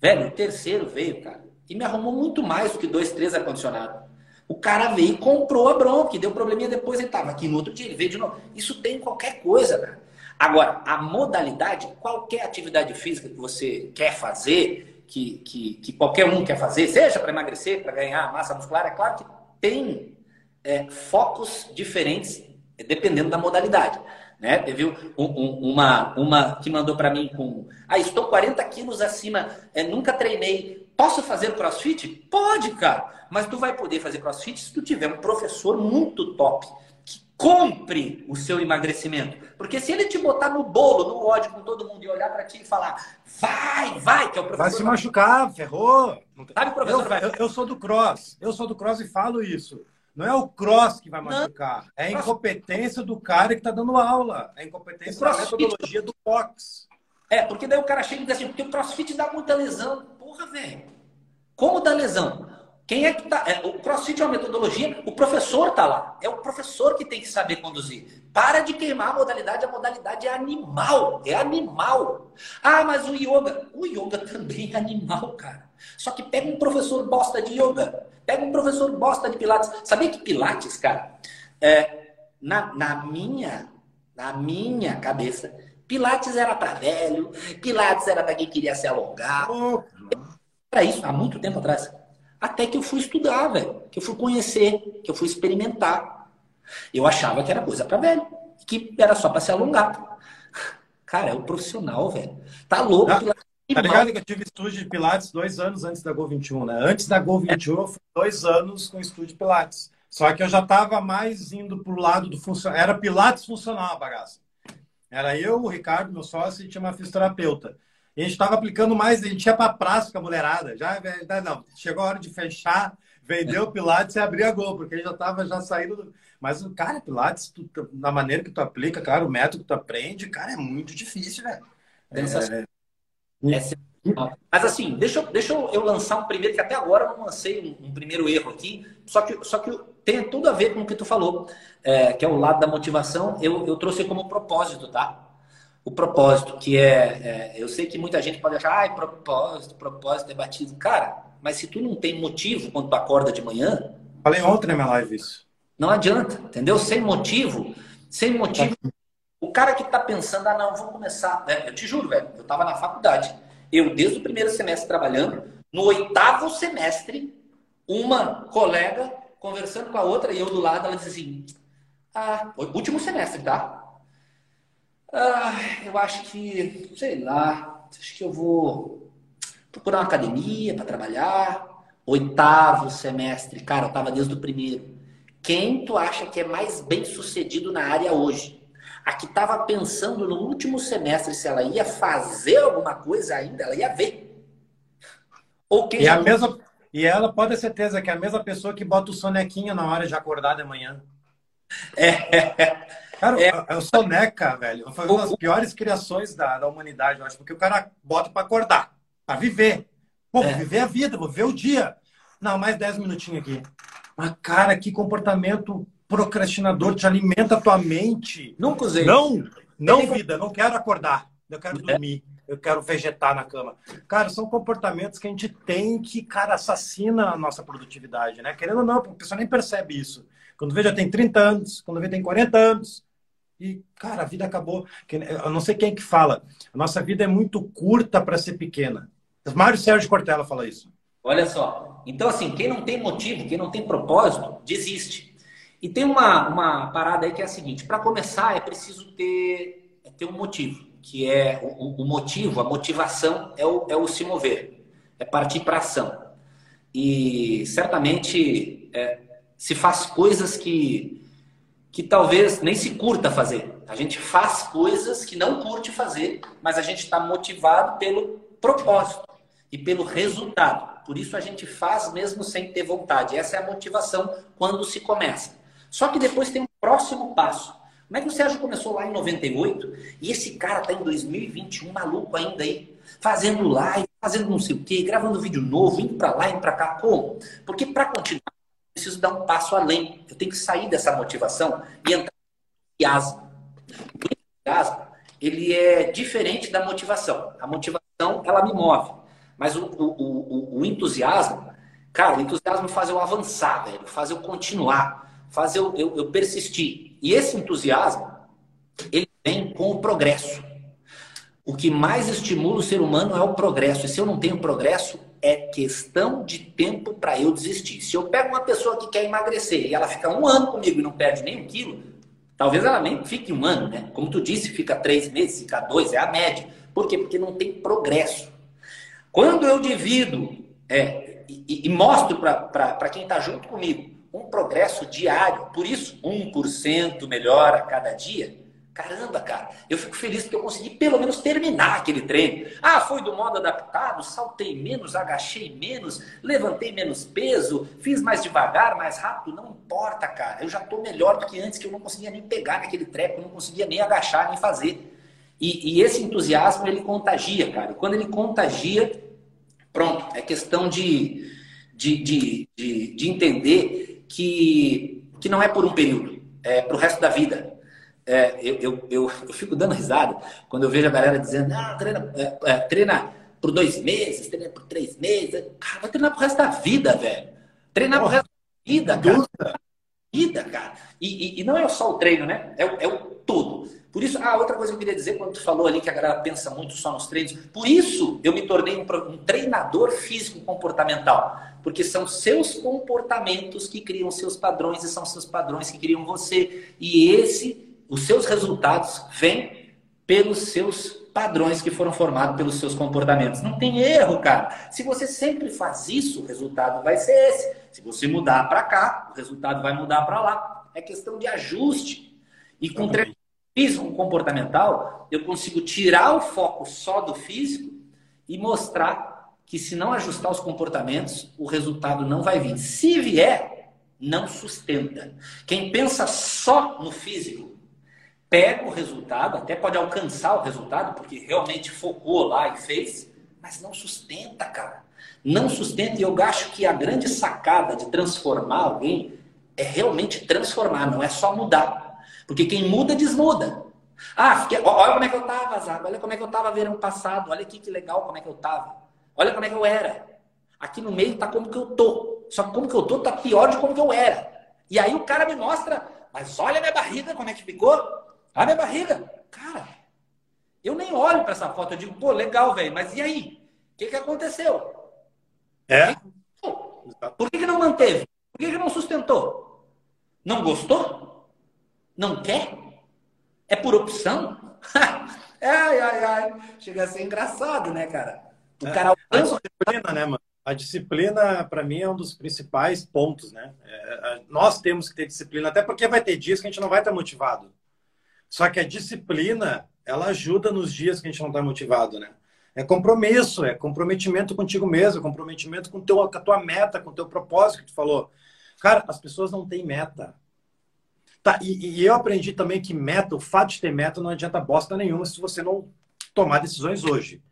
Velho, o terceiro veio, cara, e me arrumou muito mais do que dois, três ar-condicionado. O cara veio e comprou a bronca, deu probleminha depois, ele estava aqui no outro dia, ele veio de novo. Isso tem qualquer coisa, cara. Agora, a modalidade, qualquer atividade física que você quer fazer, que, que, que qualquer um quer fazer, seja para emagrecer, para ganhar massa muscular, é claro que tem é, focos diferentes dependendo da modalidade. Né? Teve um, um, uma, uma que mandou para mim com: Ah, estou 40 quilos acima, é, nunca treinei. Posso fazer crossfit? Pode, cara. Mas tu vai poder fazer crossfit se tu tiver um professor muito top que compre o seu emagrecimento. Porque se ele te botar no bolo, no ódio com todo mundo e olhar para ti e falar, vai, vai, que é o professor. Vai se machucar, ferrou. Sabe, professor? Eu, eu, eu sou do cross, eu sou do cross e falo isso. Não é o cross que vai machucar, não. é a incompetência do cara que está dando aula, é a incompetência da metodologia do box. É, porque daí o cara chega e diz assim, porque o crossfit dá muita lesão. Porra, velho. Como dá lesão? Quem é que tá. É, o CrossFit é uma metodologia, o professor tá lá. É o professor que tem que saber conduzir. Para de queimar a modalidade, a modalidade é animal. É animal. Ah, mas o yoga. O yoga também é animal, cara. Só que pega um professor bosta de yoga, pega um professor bosta de Pilates. Sabia que Pilates, cara, é, na, na minha, na minha cabeça, Pilates era para velho, Pilates era para quem queria se alongar. Era isso há muito tempo atrás. Até que eu fui estudar, velho. Que eu fui conhecer, que eu fui experimentar. Eu achava que era coisa para velho. Que era só para se alongar. Cara, é o profissional, velho. Tá louco. Tá, tá ligado que eu tive estúdio de Pilates dois anos antes da Go 21, né? Antes da Go 21, eu fui dois anos com estúdio de Pilates. Só que eu já estava mais indo pro lado do funcional. Era Pilates funcional a bagaça. Era eu, o Ricardo, meu sócio, e tinha uma fisioterapeuta. A gente estava aplicando mais, a gente ia para a praça com a mulherada. Já, não, chegou a hora de fechar, vendeu o Pilates e abrir a Gol, porque já estava já saindo. Do... Mas, cara, Pilates, tu, na maneira que tu aplica, cara, o método que tu aprende, cara, é muito difícil, velho. É, é... Mas assim, deixa, deixa eu lançar um primeiro, que até agora eu não lancei um, um, primeiro erro aqui, só que, só que tem tudo a ver com o que tu falou, é, que é o lado da motivação, eu, eu trouxe como propósito, tá? O propósito, que é, é, eu sei que muita gente pode achar, ai, propósito, propósito é batido. Cara, mas se tu não tem motivo quando tu acorda de manhã. Falei ontem na minha live isso. Não adianta, entendeu? Sem motivo, sem motivo. O cara que tá pensando, ah, não, vou começar. Né? Eu te juro, velho, eu tava na faculdade. Eu, desde o primeiro semestre trabalhando, no oitavo semestre, uma colega conversando com a outra e eu do lado, ela disse assim: Ah, último semestre, tá? Ah, eu acho que, sei lá, acho que eu vou procurar uma academia para trabalhar. Oitavo semestre, cara, eu tava desde o primeiro. Quem tu acha que é mais bem sucedido na área hoje? A que tava pensando no último semestre se ela ia fazer alguma coisa ainda, ela ia ver. Ou quem e, já... a mesma, e ela pode ter certeza que é a mesma pessoa que bota o sonequinho na hora de acordar de manhã. É. Cara, é, é o Soneca, velho, foi uma das piores criações da, da humanidade, eu acho, porque o cara bota para acordar, para viver. Pô, é. viver a vida, vou viver o dia. Não, mais 10 minutinhos aqui. Mas, cara, que comportamento procrastinador, te alimenta a tua mente. Nunca usei. Não, não, vida, não quero acordar. Eu quero é. dormir. Eu quero vegetar na cama. Cara, são comportamentos que a gente tem que, cara, assassina a nossa produtividade, né? Querendo ou não, a pessoa nem percebe isso. Quando vê, já tem 30 anos, quando vê, tem 40 anos. E, cara, a vida acabou. Eu não sei quem que fala. A nossa vida é muito curta para ser pequena. Mário Sérgio Cortella fala isso. Olha só. Então, assim, quem não tem motivo, quem não tem propósito, desiste. E tem uma, uma parada aí que é a seguinte: para começar, é preciso ter, é ter um motivo, que é o, o motivo, a motivação é o, é o se mover, é partir para ação. E certamente é, se faz coisas que, que talvez nem se curta fazer. A gente faz coisas que não curte fazer, mas a gente está motivado pelo propósito e pelo resultado. Por isso a gente faz mesmo sem ter vontade. Essa é a motivação quando se começa. Só que depois tem um próximo passo. Como é que o Sérgio começou lá em 98 e esse cara está em 2021 maluco ainda aí, fazendo live, fazendo não sei o quê, gravando vídeo novo, indo para lá, indo para cá. Como? Porque para continuar, preciso dar um passo além. Eu tenho que sair dessa motivação e entrar no entusiasmo. O entusiasmo, ele é diferente da motivação. A motivação, ela me move. Mas o, o, o, o entusiasmo, cara, o entusiasmo faz eu avançar, velho, faz eu continuar, faz eu, eu, eu persistir. E esse entusiasmo, ele vem com o progresso. O que mais estimula o ser humano é o progresso. E se eu não tenho progresso, é questão de tempo para eu desistir. Se eu pego uma pessoa que quer emagrecer e ela fica um ano comigo e não perde nem um quilo, talvez ela nem fique um ano, né? Como tu disse, fica três meses, fica dois, é a média. Por quê? Porque não tem progresso. Quando eu divido é, e, e mostro para quem está junto comigo um progresso diário, por isso 1% melhor a cada dia, caramba, cara, eu fico feliz porque eu consegui pelo menos terminar aquele treino. Ah, foi do modo adaptado, saltei menos, agachei menos, levantei menos peso, fiz mais devagar, mais rápido, não importa, cara. Eu já estou melhor do que antes, que eu não conseguia nem pegar naquele treco, não conseguia nem agachar, nem fazer. E, e, esse entusiasmo, ele contagia, cara. Quando ele contagia, pronto. É questão de, de, de, de, de entender que, que não é por um período, é para o resto da vida. É, eu, eu, eu, eu, fico dando risada quando eu vejo a galera dizendo, ah, treina, é, é, treina por dois meses, treina por três meses. Cara, vai treinar pro resto da vida, velho. Treinar pro resto da vida, cara. Vida, cara. E, e, e, não é só o treino, né? É, é o todo. Por isso, ah, outra coisa que eu queria dizer, quando tu falou ali que a galera pensa muito só nos treinos, por isso eu me tornei um, um treinador físico comportamental. Porque são seus comportamentos que criam seus padrões e são seus padrões que criam você. E esse, os seus resultados vêm pelos seus padrões que foram formados pelos seus comportamentos. Não tem erro, cara. Se você sempre faz isso, o resultado vai ser esse. Se você mudar para cá, o resultado vai mudar para lá. É questão de ajuste. E com treino físico comportamental, eu consigo tirar o foco só do físico e mostrar que se não ajustar os comportamentos, o resultado não vai vir. Se vier, não sustenta. Quem pensa só no físico, pega o resultado, até pode alcançar o resultado, porque realmente focou lá e fez, mas não sustenta, cara. Não sustenta. E eu acho que a grande sacada de transformar alguém é realmente transformar, não é só mudar. Porque quem muda, desmuda. Ah, fiquei, olha como é que eu tava, Zago. Olha como é que eu tava verão passado. Olha aqui que legal como é que eu tava. Olha como é que eu era. Aqui no meio tá como que eu tô. Só que como que eu tô tá pior de como que eu era. E aí o cara me mostra, mas olha minha barriga, como é que ficou. A minha barriga. Cara, eu nem olho para essa foto. Eu digo, pô, legal, velho. Mas e aí? O que, que aconteceu? É? Por que, que não manteve? Por que, que não sustentou? Não gostou? Não quer? É por opção? ai, ai, ai. Chega a ser engraçado, né, cara? O é, cara a disciplina, né, mano? A disciplina, para mim, é um dos principais pontos, né? É, nós temos que ter disciplina, até porque vai ter dias que a gente não vai estar motivado. Só que a disciplina, ela ajuda nos dias que a gente não está motivado, né? É compromisso, é comprometimento contigo mesmo, é comprometimento com, teu, com a tua meta, com o teu propósito que tu falou. Cara, as pessoas não têm meta. Tá, e, e, eu aprendi também que meta, o fato de ter meta não adianta bosta nenhuma se você não tomar decisões hoje.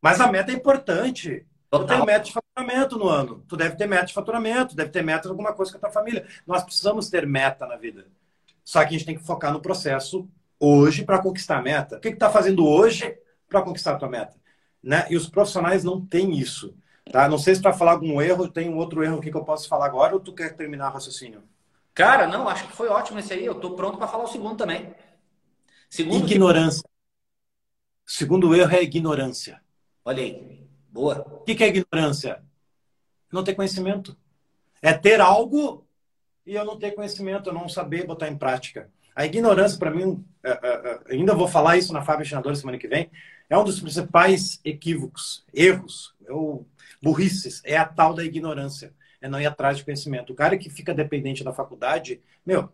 Mas a meta é importante. Tu tem meta de faturamento no ano. Tu deve ter meta de faturamento, deve ter meta de alguma coisa com a tua família. Nós precisamos ter meta na vida. Só que a gente tem que focar no processo hoje para conquistar a meta. O que, que tá fazendo hoje para conquistar a tua meta? Né? E os profissionais não têm isso. Tá? Não sei se para falar algum erro, tem um outro erro aqui que eu posso falar agora ou tu quer terminar o raciocínio? Cara, não, acho que foi ótimo esse aí. Eu tô pronto para falar o segundo também. Segundo ignorância. Que... Segundo erro é ignorância. Olha aí. Boa. O que é ignorância? Não ter conhecimento. É ter algo e eu não ter conhecimento, eu não saber botar em prática. A ignorância, para mim, é, é, é, ainda vou falar isso na Fábio Ensinadores semana que vem, é um dos principais equívocos, erros, ou burrices, é a tal da ignorância, é não ir atrás de conhecimento. O cara que fica dependente da faculdade, meu,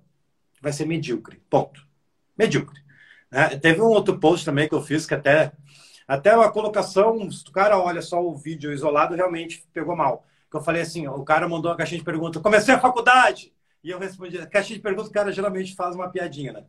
vai ser medíocre, ponto. Medíocre. Né? Teve um outro post também que eu fiz que até, até a colocação, se o cara olha só o vídeo isolado, realmente pegou mal. Que eu falei assim, o cara mandou uma caixinha de perguntas, comecei a faculdade, e eu respondi, caixinha de perguntas, o cara geralmente faz uma piadinha, né?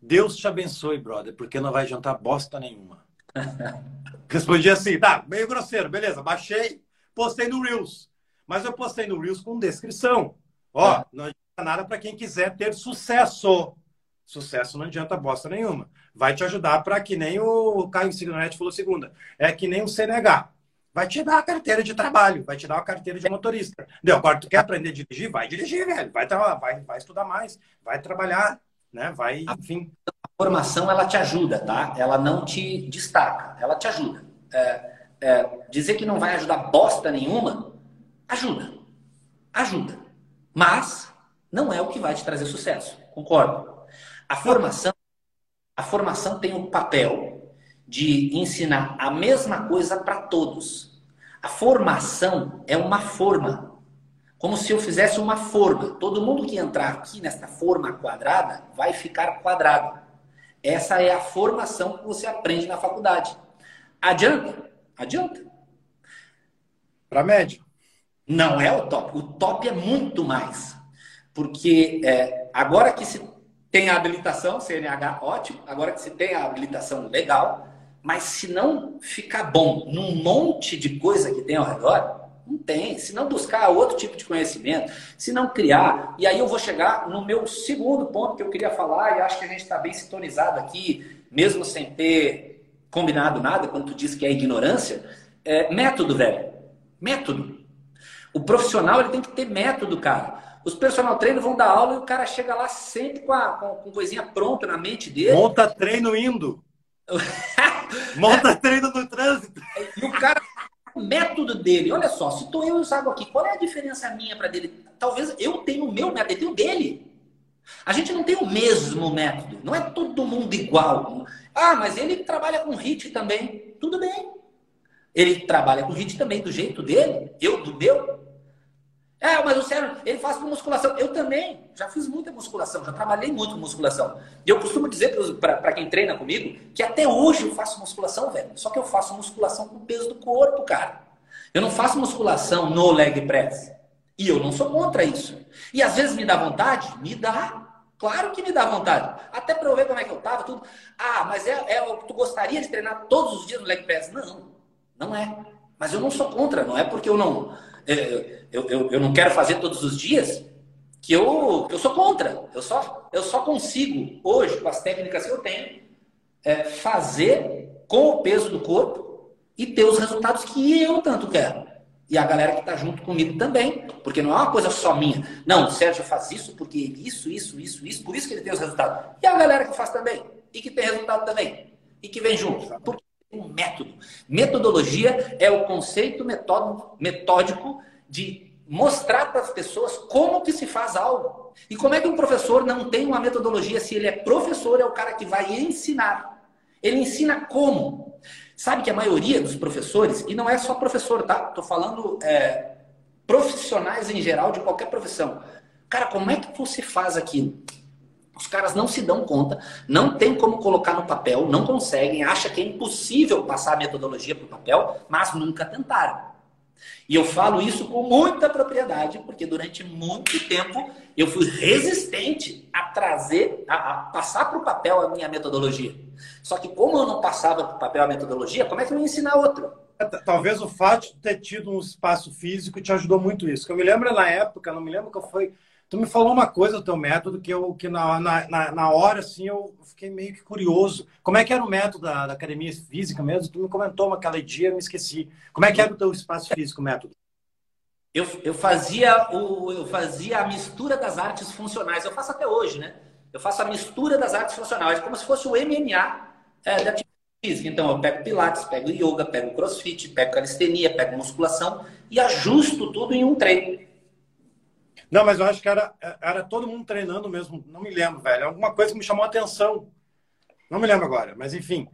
Deus te abençoe, brother, porque não vai adiantar bosta nenhuma. Respondi assim, tá, meio grosseiro, beleza, baixei, postei no Reels. Mas eu postei no Reels com descrição. Ó, é. não adianta nada para quem quiser ter sucesso. Sucesso não adianta bosta nenhuma. Vai te ajudar para que nem o Caio Signonetti falou segunda. É que nem o CNH vai te dar a carteira de trabalho, vai te dar a carteira de motorista. Deu, agora tu quer aprender a dirigir? Vai dirigir, velho. Vai, vai, vai estudar mais, vai trabalhar, né? Vai, enfim. A formação, ela te ajuda, tá? Ela não te destaca, ela te ajuda. É, é, dizer que não vai ajudar bosta nenhuma, ajuda. Ajuda. Mas não é o que vai te trazer sucesso. Concordo. A formação, a formação tem o papel de ensinar a mesma coisa para todos. A formação é uma forma. Como se eu fizesse uma forma. Todo mundo que entrar aqui nesta forma quadrada vai ficar quadrado. Essa é a formação que você aprende na faculdade. Adianta? Adianta. Para médio. Não é o top. O top é muito mais. Porque é, agora que se tem a habilitação, CNH, ótimo. Agora que se tem a habilitação legal, mas se não ficar bom num monte de coisa que tem ao redor, não tem. Se não buscar outro tipo de conhecimento, se não criar. E aí eu vou chegar no meu segundo ponto que eu queria falar, e acho que a gente está bem sintonizado aqui, mesmo sem ter combinado nada, quando tu diz que é ignorância. É, método, velho. Método. O profissional ele tem que ter método, cara. Os personal trainers vão dar aula e o cara chega lá sempre com, a, com, com coisinha pronta na mente dele. Monta treino indo. Monta treino no trânsito. E o cara, o método dele, olha só, se tô eu e o Zago aqui, qual é a diferença minha para dele? Talvez eu tenha o meu método, ele tem o dele. A gente não tem o mesmo método, não é todo mundo igual. Ah, mas ele trabalha com HIT também. Tudo bem. Ele trabalha com HIT também do jeito dele, eu do meu. É, mas o Sérgio, ele faz musculação. Eu também já fiz muita musculação, já trabalhei muito com musculação. E eu costumo dizer para quem treina comigo que até hoje eu faço musculação, velho. Só que eu faço musculação com o peso do corpo, cara. Eu não faço musculação no leg press. E eu não sou contra isso. E às vezes me dá vontade? Me dá. Claro que me dá vontade. Até para eu ver como é que eu tava, tudo. Ah, mas é, é tu gostaria de treinar todos os dias no leg press? Não, não é. Mas eu não sou contra, não é porque eu não eu, eu, eu não quero fazer todos os dias, que eu, eu sou contra. Eu só, eu só consigo, hoje, com as técnicas que eu tenho, é, fazer com o peso do corpo e ter os resultados que eu tanto quero. E a galera que está junto comigo também, porque não é uma coisa só minha. Não, o Sérgio faz isso porque isso, isso, isso, isso, por isso que ele tem os resultados. E a galera que faz também, e que tem resultado também, e que vem junto. Porque um método. Metodologia é o conceito metódico de mostrar para as pessoas como que se faz algo. E como é que um professor não tem uma metodologia se ele é professor, é o cara que vai ensinar. Ele ensina como? Sabe que a maioria dos professores, e não é só professor, tá? Estou falando é, profissionais em geral de qualquer profissão. Cara, como é que você faz aquilo? Os caras não se dão conta, não tem como colocar no papel, não conseguem, acha que é impossível passar a metodologia para o papel, mas nunca tentaram. E eu falo isso com muita propriedade, porque durante muito tempo eu fui resistente a trazer, a, a passar para o papel a minha metodologia. Só que como eu não passava para o papel a metodologia, como é que eu ia ensinar outro? Talvez o fato de ter tido um espaço físico te ajudou muito isso. Que eu me lembro na época, não me lembro que foi Tu me falou uma coisa do teu método que, eu, que na, na, na hora, assim, eu fiquei meio que curioso. Como é que era o método da, da academia física mesmo? Tu me comentou aquele dia, eu me esqueci. Como é que era o teu espaço físico, método? Eu, eu, fazia o, eu fazia a mistura das artes funcionais. Eu faço até hoje, né? Eu faço a mistura das artes funcionais, como se fosse o MMA é, da atividade física. Então, eu pego pilates, pego yoga, pego crossfit, pego calistenia, pego musculação e ajusto tudo em um treino. Não, mas eu acho que era, era todo mundo treinando mesmo. Não me lembro, velho. Alguma coisa que me chamou a atenção. Não me lembro agora, mas enfim.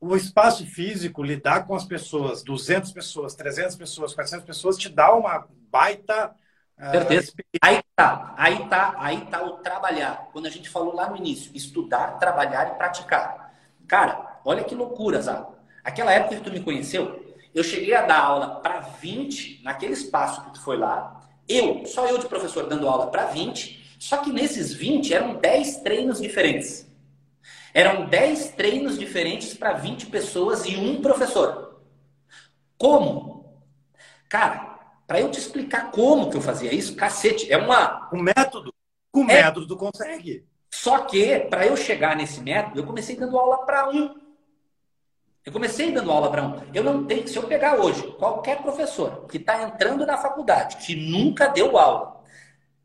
O espaço físico, lidar com as pessoas, 200 pessoas, 300 pessoas, 400 pessoas, te dá uma baita. Uh, Certeza. Aí tá, aí tá, aí tá o trabalhar. Quando a gente falou lá no início, estudar, trabalhar e praticar. Cara, olha que loucura, Zago. Aquela época que tu me conheceu, eu cheguei a dar aula para 20 naquele espaço que tu foi lá. Eu, só eu de professor dando aula para 20, só que nesses 20 eram 10 treinos diferentes. Eram 10 treinos diferentes para 20 pessoas e um professor. Como? Cara, para eu te explicar como que eu fazia isso, cacete, é uma. Um método. Com é... método tu consegue. Só que, para eu chegar nesse método, eu comecei dando aula para um. Eu comecei dando aula para. Eu não tenho. Se eu pegar hoje qualquer professor que está entrando na faculdade, que nunca deu aula,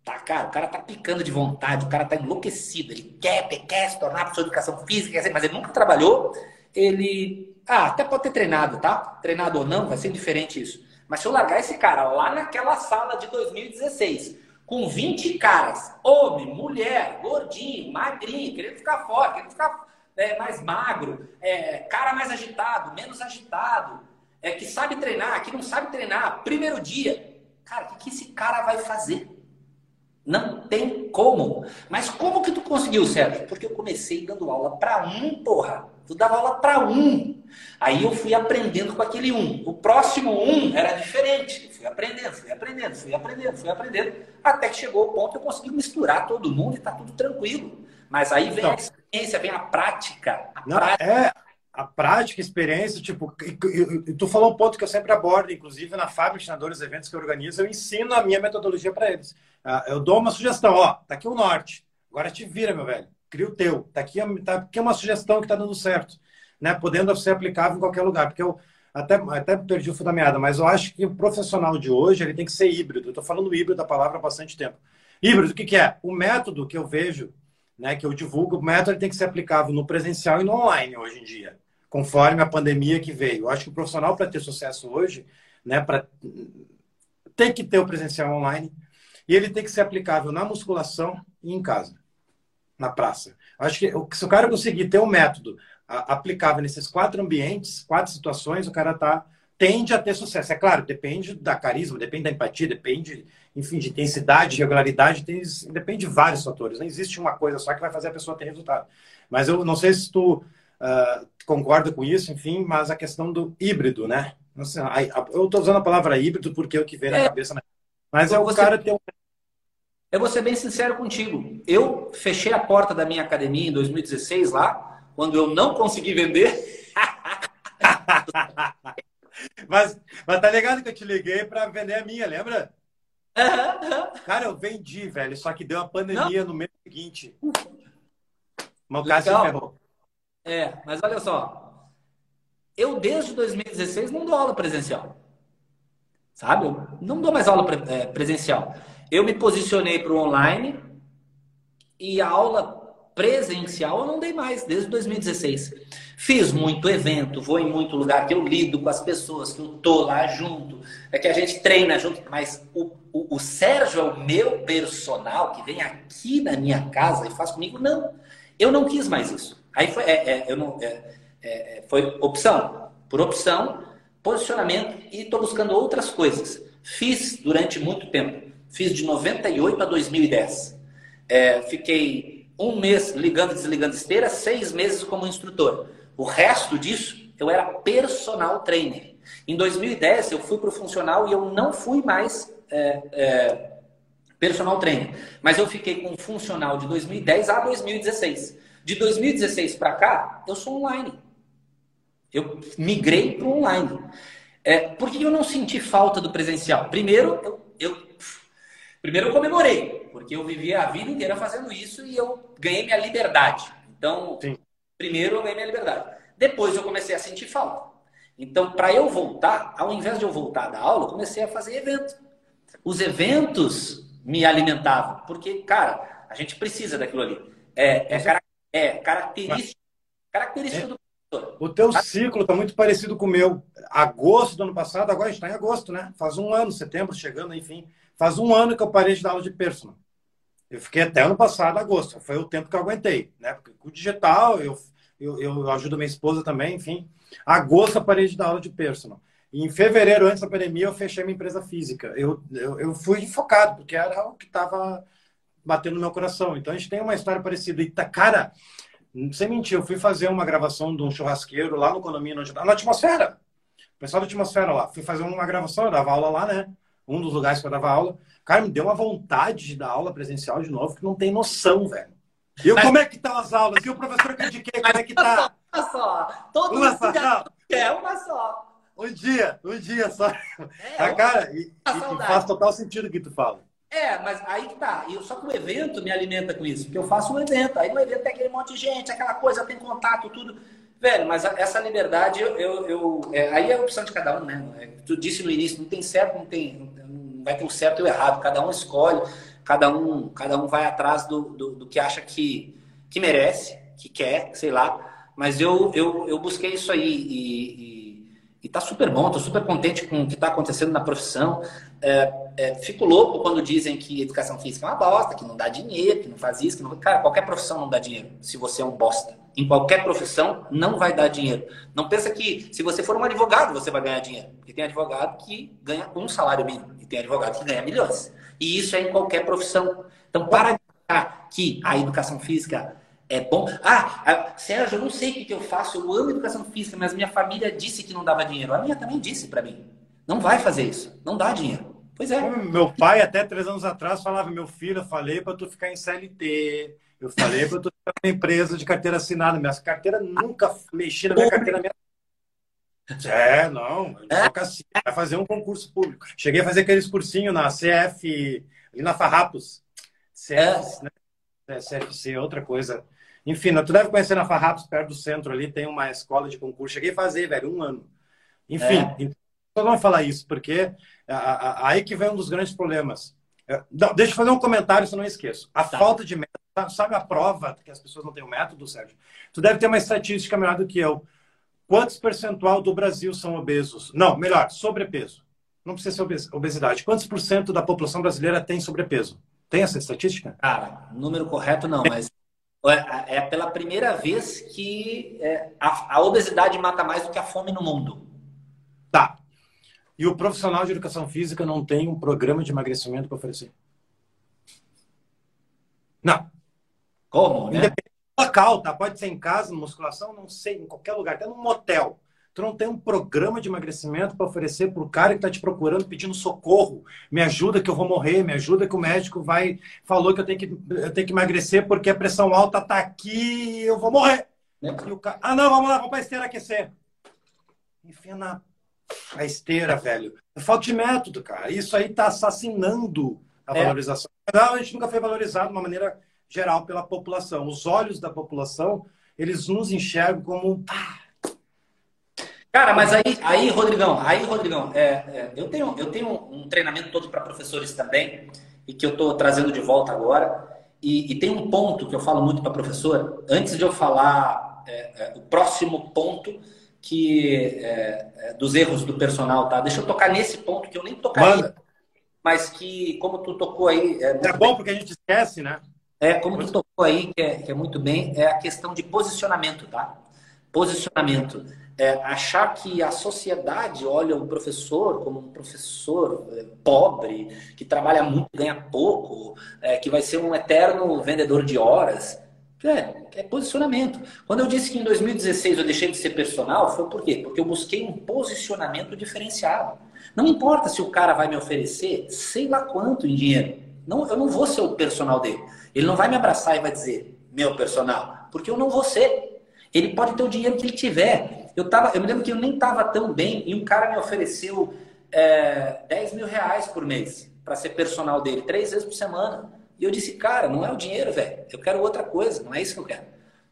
tá, cara, o cara tá picando de vontade, o cara tá enlouquecido, ele quer, quer se tornar professor de educação física, mas ele nunca trabalhou, ele. Ah, até pode ter treinado, tá? Treinado ou não, vai ser diferente isso. Mas se eu largar esse cara lá naquela sala de 2016, com 20 caras, homem, mulher, gordinho, magrinho, querendo ficar forte, querendo ficar é, mais magro, é, cara mais agitado, menos agitado, é, que sabe treinar, que não sabe treinar, primeiro dia. Cara, o que, que esse cara vai fazer? Não tem como. Mas como que tu conseguiu, Sérgio? Porque eu comecei dando aula para um, porra. Tu dava aula para um. Aí eu fui aprendendo com aquele um. O próximo um era diferente. Eu fui aprendendo, fui aprendendo, fui aprendendo, fui aprendendo. Até que chegou o ponto eu consegui misturar todo mundo e tá tudo tranquilo. Mas aí vem então, a experiência, vem a prática. A não, prática. É a prática, a experiência, tipo, e, e, tu falou um ponto que eu sempre abordo, inclusive na fábrica de treinadores, eventos que eu organizo, eu ensino a minha metodologia para eles. Uh, eu dou uma sugestão, ó, tá aqui o norte, agora te vira, meu velho, cria o teu, tá aqui, tá aqui uma sugestão que tá dando certo, né, podendo ser aplicável em qualquer lugar, porque eu até, até perdi o fio da meada, mas eu acho que o profissional de hoje, ele tem que ser híbrido, eu tô falando híbrido da palavra há bastante tempo. Híbrido, o que que é? O método que eu vejo né, que eu divulgo, o método tem que ser aplicável no presencial e no online hoje em dia, conforme a pandemia que veio. Eu acho que o profissional, para ter sucesso hoje, né, pra, tem que ter o presencial online e ele tem que ser aplicável na musculação e em casa, na praça. Acho que se o cara conseguir ter um método aplicável nesses quatro ambientes, quatro situações, o cara tá tende a ter sucesso. É claro, depende da carisma, depende da empatia, depende, enfim, de intensidade, regularidade, tem, depende de vários fatores. Não existe uma coisa só que vai fazer a pessoa ter resultado. Mas eu não sei se tu uh, concorda com isso, enfim, mas a questão do híbrido, né? Sei, eu estou usando a palavra híbrido porque é o que vem na é, cabeça. Né? Mas é o você, cara ter um... Eu vou ser bem sincero contigo. Eu fechei a porta da minha academia em 2016 lá, quando eu não consegui vender. Mas, mas tá ligado que eu te liguei para vender a minha, lembra? Cara, eu vendi, velho, só que deu uma pandemia Não. no mês seguinte. Mas o caso se ferrou. É, mas olha só. Eu, desde 2016, não dou aula presencial. Sabe? Eu não dou mais aula é, presencial. Eu me posicionei para o online e a aula presencial eu não dei mais, desde 2016. Fiz muito evento, vou em muito lugar que eu lido com as pessoas, que eu tô lá junto, é que a gente treina junto, mas o, o, o Sérgio é o meu personal que vem aqui na minha casa e faz comigo? Não. Eu não quis mais isso. Aí foi, é, é, não, é, é foi opção. Por opção, posicionamento e estou buscando outras coisas. Fiz durante muito tempo. Fiz de 98 a 2010. É, fiquei um mês ligando e desligando esteira, seis meses como instrutor. O resto disso, eu era personal trainer. Em 2010, eu fui para o funcional e eu não fui mais é, é, personal trainer. Mas eu fiquei com o funcional de 2010 a 2016. De 2016 para cá, eu sou online. Eu migrei para o online. É, por que eu não senti falta do presencial? Primeiro, eu, eu, primeiro eu comemorei, porque eu vivia a vida inteira fazendo isso e eu ganhei minha liberdade. Então, Sim. Primeiro eu ganhei minha liberdade. Depois eu comecei a sentir falta. Então, para eu voltar, ao invés de eu voltar da aula, eu comecei a fazer evento. Os eventos me alimentavam, porque, cara, a gente precisa daquilo ali. É, é, é característica, característica é. do o teu ciclo está muito parecido com o meu. Agosto do ano passado, agora a gente está em agosto, né? Faz um ano, setembro, chegando, enfim. Faz um ano que eu parei de dar aula de personal. Eu fiquei até ano passado, agosto. Foi o tempo que eu aguentei, né? Porque com o digital, eu, eu, eu ajudo minha esposa também, enfim. Agosto eu parei de dar aula de personal. E em fevereiro, antes da pandemia, eu fechei minha empresa física. Eu, eu, eu fui focado, porque era o que estava batendo no meu coração. Então a gente tem uma história parecida. E, tá, cara, sem mentir, eu fui fazer uma gravação de um churrasqueiro lá no condomínio, na atmosfera. O pessoal da atmosfera lá. Fui fazer uma gravação, eu dava aula lá, né? Um dos lugares que eu dava aula. Cara, me deu uma vontade de dar aula presencial de novo, que não tem noção, velho. E eu, Mas... como é que estão as aulas? E o professor que eu indiquei, como é que tá? Uma só. Todo uma só. É uma só. Um dia, um dia só. É, ah, cara, e, e, faz total sentido o que tu fala. É, mas aí que tá. Eu, só que o evento me alimenta com isso, porque eu faço um evento. Aí no evento tem aquele monte de gente, aquela coisa, tem contato, tudo. Velho, mas essa liberdade, eu, eu, eu é, aí é a opção de cada um, né? É, tu disse no início, não tem certo, não tem, vai ter um certo e o errado. Cada um escolhe, cada um, cada um vai atrás do, do, do que acha que, que merece, que quer, sei lá. Mas eu, eu, eu busquei isso aí e, e e tá super bom, tô super contente com o que está acontecendo na profissão. É, é, fico louco quando dizem que educação física é uma bosta, que não dá dinheiro, que não faz isso. Que não... Cara, qualquer profissão não dá dinheiro se você é um bosta. Em qualquer profissão não vai dar dinheiro. Não pensa que se você for um advogado você vai ganhar dinheiro. Porque tem advogado que ganha um salário mínimo e tem advogado que ganha milhões. E isso é em qualquer profissão. Então, para de achar que a educação física é bom. Ah, Sérgio, eu não sei o que eu faço. Eu amo educação física, mas minha família disse que não dava dinheiro. A minha também disse para mim. Não vai fazer isso. Não dá dinheiro. Pois é. Meu pai, até três anos atrás, falava: Meu filho, eu falei para tu ficar em CLT. Eu falei para tu ficar em empresa de carteira assinada. Minha carteira nunca mexi na minha carteira. Minha... É, não. É? Vai fazer um concurso público. Cheguei a fazer aqueles cursinhos na CF, ali na Farrapos. CF, é. né? CFC, outra coisa. Enfim, tu deve conhecer na Farrapos, perto do centro ali, tem uma escola de concurso. Cheguei a fazer, velho, um ano. Enfim, é. então, vamos falar isso, porque aí que vem um dos grandes problemas. É, deixa eu fazer um comentário, se eu não esqueço. A tá. falta de método, sabe a prova que as pessoas não têm o método, Sérgio? Tu deve ter uma estatística melhor do que eu. Quantos percentual do Brasil são obesos? Não, melhor, sobrepeso. Não precisa ser obesidade. Quantos por cento da população brasileira tem sobrepeso? Tem essa estatística? Cara, número correto não, mas é, é pela primeira vez que é, a, obesidade mata mais do que a fome no mundo. Tá. E o profissional de educação física não tem um programa de emagrecimento para oferecer? Não. Como, né? Independente local, tá? Pode ser em casa, musculação, não sei, em qualquer lugar, até num motel tu não tem um programa de emagrecimento para oferecer para o cara que está te procurando, pedindo socorro. Me ajuda que eu vou morrer, me ajuda que o médico vai falou que eu tenho que, eu tenho que emagrecer porque a pressão alta está aqui e eu vou morrer. Né? Cara, ah, não, vamos lá, vamos para a esteira aquecer. Enfia na a esteira, velho. É falta de método, cara. Isso aí está assassinando a é. valorização. Não, a gente nunca foi valorizado de uma maneira geral pela população. Os olhos da população, eles nos enxergam como. Cara, mas aí, aí Rodrigão, aí, Rodrigão, é, é, eu, tenho, eu tenho um treinamento todo para professores também, e que eu estou trazendo de volta agora. E, e, tem um ponto que eu falo muito para professor, antes de eu falar é, é o próximo ponto que é, é, dos erros do personal, tá? Deixa eu tocar nesse ponto que eu nem tocaria, mas que, como tu tocou aí. É, é bom porque a gente esquece, né? É, como tu tocou aí, que é, que é muito bem, é a questão de posicionamento, tá? Posicionamento é, achar que a sociedade olha o professor como um professor é, pobre, que trabalha muito ganha pouco, é, que vai ser um eterno vendedor de horas. É, é posicionamento. Quando eu disse que em 2016 eu deixei de ser personal, foi por quê? Porque eu busquei um posicionamento diferenciado. Não importa se o cara vai me oferecer sei lá quanto em dinheiro. Não, eu não vou ser o personal dele. Ele não vai me abraçar e vai dizer, meu personal, porque eu não vou ser. Ele pode ter o dinheiro que ele tiver. Eu, tava, eu me lembro que eu nem estava tão bem e um cara me ofereceu é, 10 mil reais por mês para ser personal dele, três vezes por semana. E eu disse, cara, não é o dinheiro, velho. Eu quero outra coisa, não é isso que eu quero.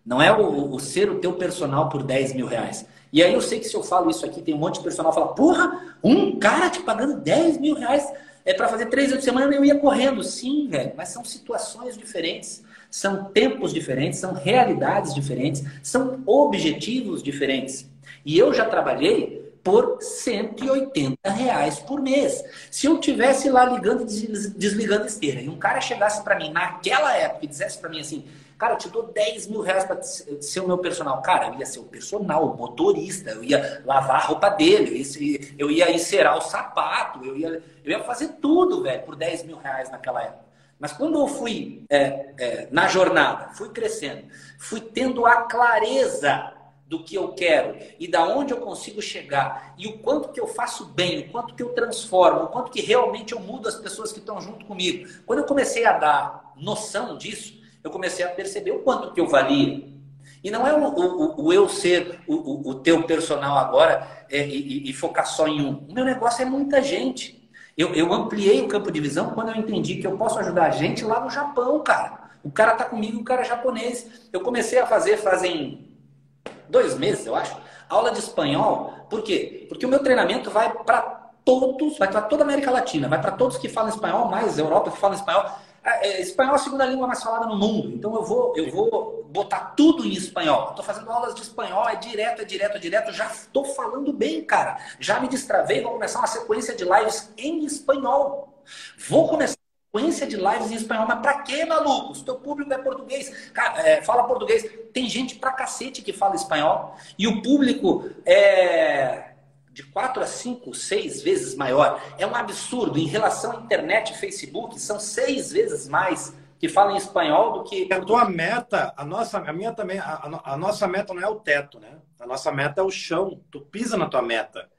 Não é o, o, ser o teu personal por 10 mil reais. E aí eu sei que se eu falo isso aqui, tem um monte de personal que fala, porra, um cara te pagando 10 mil reais é para fazer três vezes por semana, eu ia correndo. Sim, velho, mas são situações diferentes. são tempos diferentes, são realidades diferentes, são objetivos diferentes. E eu já trabalhei por 180 reais por mês. Se eu tivesse lá ligando e desligando esteira e um cara chegasse para mim naquela época e dissesse para mim assim, cara, eu te dou 10 mil reais para ser o meu personal. Cara, eu ia ser o personal, o motorista, eu ia lavar a roupa dele, eu ia, encerar o sapato, eu ia, eu ia fazer tudo, velho, por 10 mil reais naquela época. Mas quando eu fui é, é, na jornada, fui crescendo, fui tendo a clareza do que eu quero e da onde eu consigo chegar e o quanto que eu faço bem, o quanto que eu transformo, o quanto que realmente eu mudo as pessoas que estão junto comigo. Quando eu comecei a dar noção disso, eu comecei a perceber o quanto que eu valia. E não é o, o, o eu ser o, o, teu personal agora é, e, e, focar só em um. O meu negócio é muita gente. Eu, eu ampliei o campo de visão quando eu entendi que eu posso ajudar a gente lá no Japão, cara. O cara tá comigo, o cara é japonês. Eu comecei a fazer fazem dois meses, eu acho, aula de espanhol. Por quê? Porque o meu treinamento vai para todos, vai para toda a América Latina, vai para todos que falam espanhol, mais Europa que falam espanhol. É, é, espanhol é a segunda língua mais falada no mundo, então eu vou, eu vou botar tudo em espanhol. Estou fazendo aulas de espanhol, é direto, é direto, é direto. Já estou falando bem, cara. Já me destravei, vou começar uma sequência de lives em espanhol. Vou começar sequência de lives em espanhol. Mas pra quê, maluco? Se teu público é português, é, fala português. Tem gente pra cacete que fala espanhol. E o público é de 4 a 5, 6 vezes maior. É um absurdo. Em relação à internet e Facebook, são seis vezes mais que falam espanhol do que. A tua meta, a nossa, a minha também, a, a, nossa meta não é o teto, né? A nossa meta é o chão. Tu pisa na tua meta.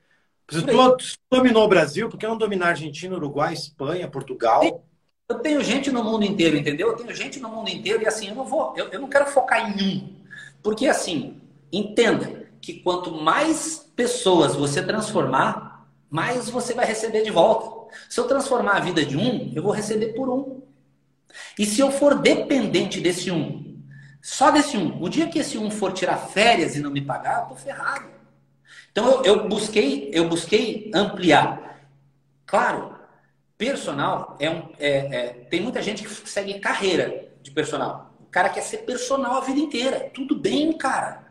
Se tu, tu dominou o Brasil, por que não dominar Argentina, Uruguai, Espanha, Portugal? Sim. Eu tenho gente no mundo inteiro, entendeu? Eu tenho gente no mundo inteiro e assim, eu não vou, eu, eu não quero focar em um. Porque assim, entenda que quanto mais pessoas você transformar, mais você vai receber de volta. Se eu transformar a vida de um, eu vou receber por um. E se eu for dependente desse um, só desse um, o dia que esse um for tirar férias e não me pagar, eu tô ferrado. Então eu, eu busquei, eu busquei ampliar. Claro, Personal é um. É, é, tem muita gente que segue carreira de personal. O cara quer ser personal a vida inteira. Tudo bem, cara.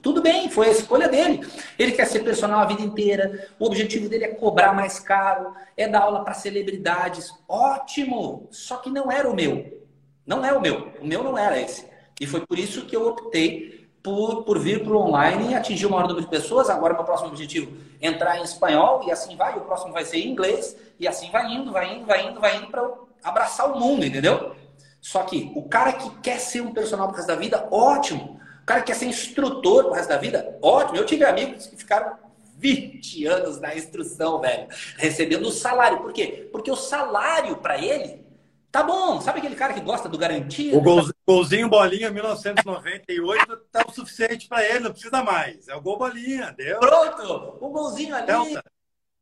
Tudo bem, foi a escolha dele. Ele quer ser personal a vida inteira. O objetivo dele é cobrar mais caro, é dar aula para celebridades. Ótimo! Só que não era o meu. Não é o meu. O meu não era esse. E foi por isso que eu optei por, por vir para o online e atingir o maior número de pessoas. Agora, meu próximo objetivo é entrar em espanhol e assim vai. O próximo vai ser em inglês e assim vai indo, vai indo, vai indo, vai indo para abraçar o mundo, entendeu? Só que o cara que quer ser um personal pro resto da vida, ótimo. O cara que quer ser instrutor pro resto da vida, ótimo. Eu tive amigos que ficaram 20 anos na instrução, velho, recebendo o salário. Por quê? Porque o salário para ele Tá bom, sabe aquele cara que gosta do garantido? O golzinho, golzinho bolinha 1998 tá o suficiente para ele, não precisa mais. É o gol bolinha, deu. Pronto, o golzinho ali. Delta.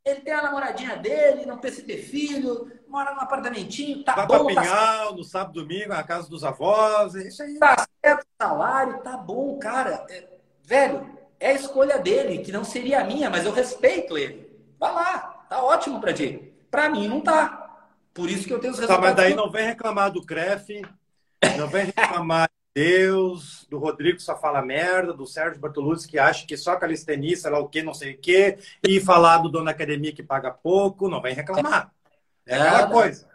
Ele tem a namoradinha dele, não precisa ter filho, mora num apartamentinho, tá Vai bom. Vai pra tá Pinhal, tá... no sábado domingo, na casa dos avós, é isso aí. Tá certo o salário, tá bom, cara. É, velho, é a escolha dele, que não seria a minha, mas eu respeito ele. Vai lá, tá ótimo pra ti. Pra mim não tá. Por isso que eu tenho os resultados. Tá, mas daí não vem reclamar do CREF, não vem reclamar de Deus, do Rodrigo só fala merda, do Sérgio Bartoluzzi que acha que só calistenista, lá o que, não sei o quê, e falar do dono da academia que paga pouco, não vem reclamar. É aquela é, coisa.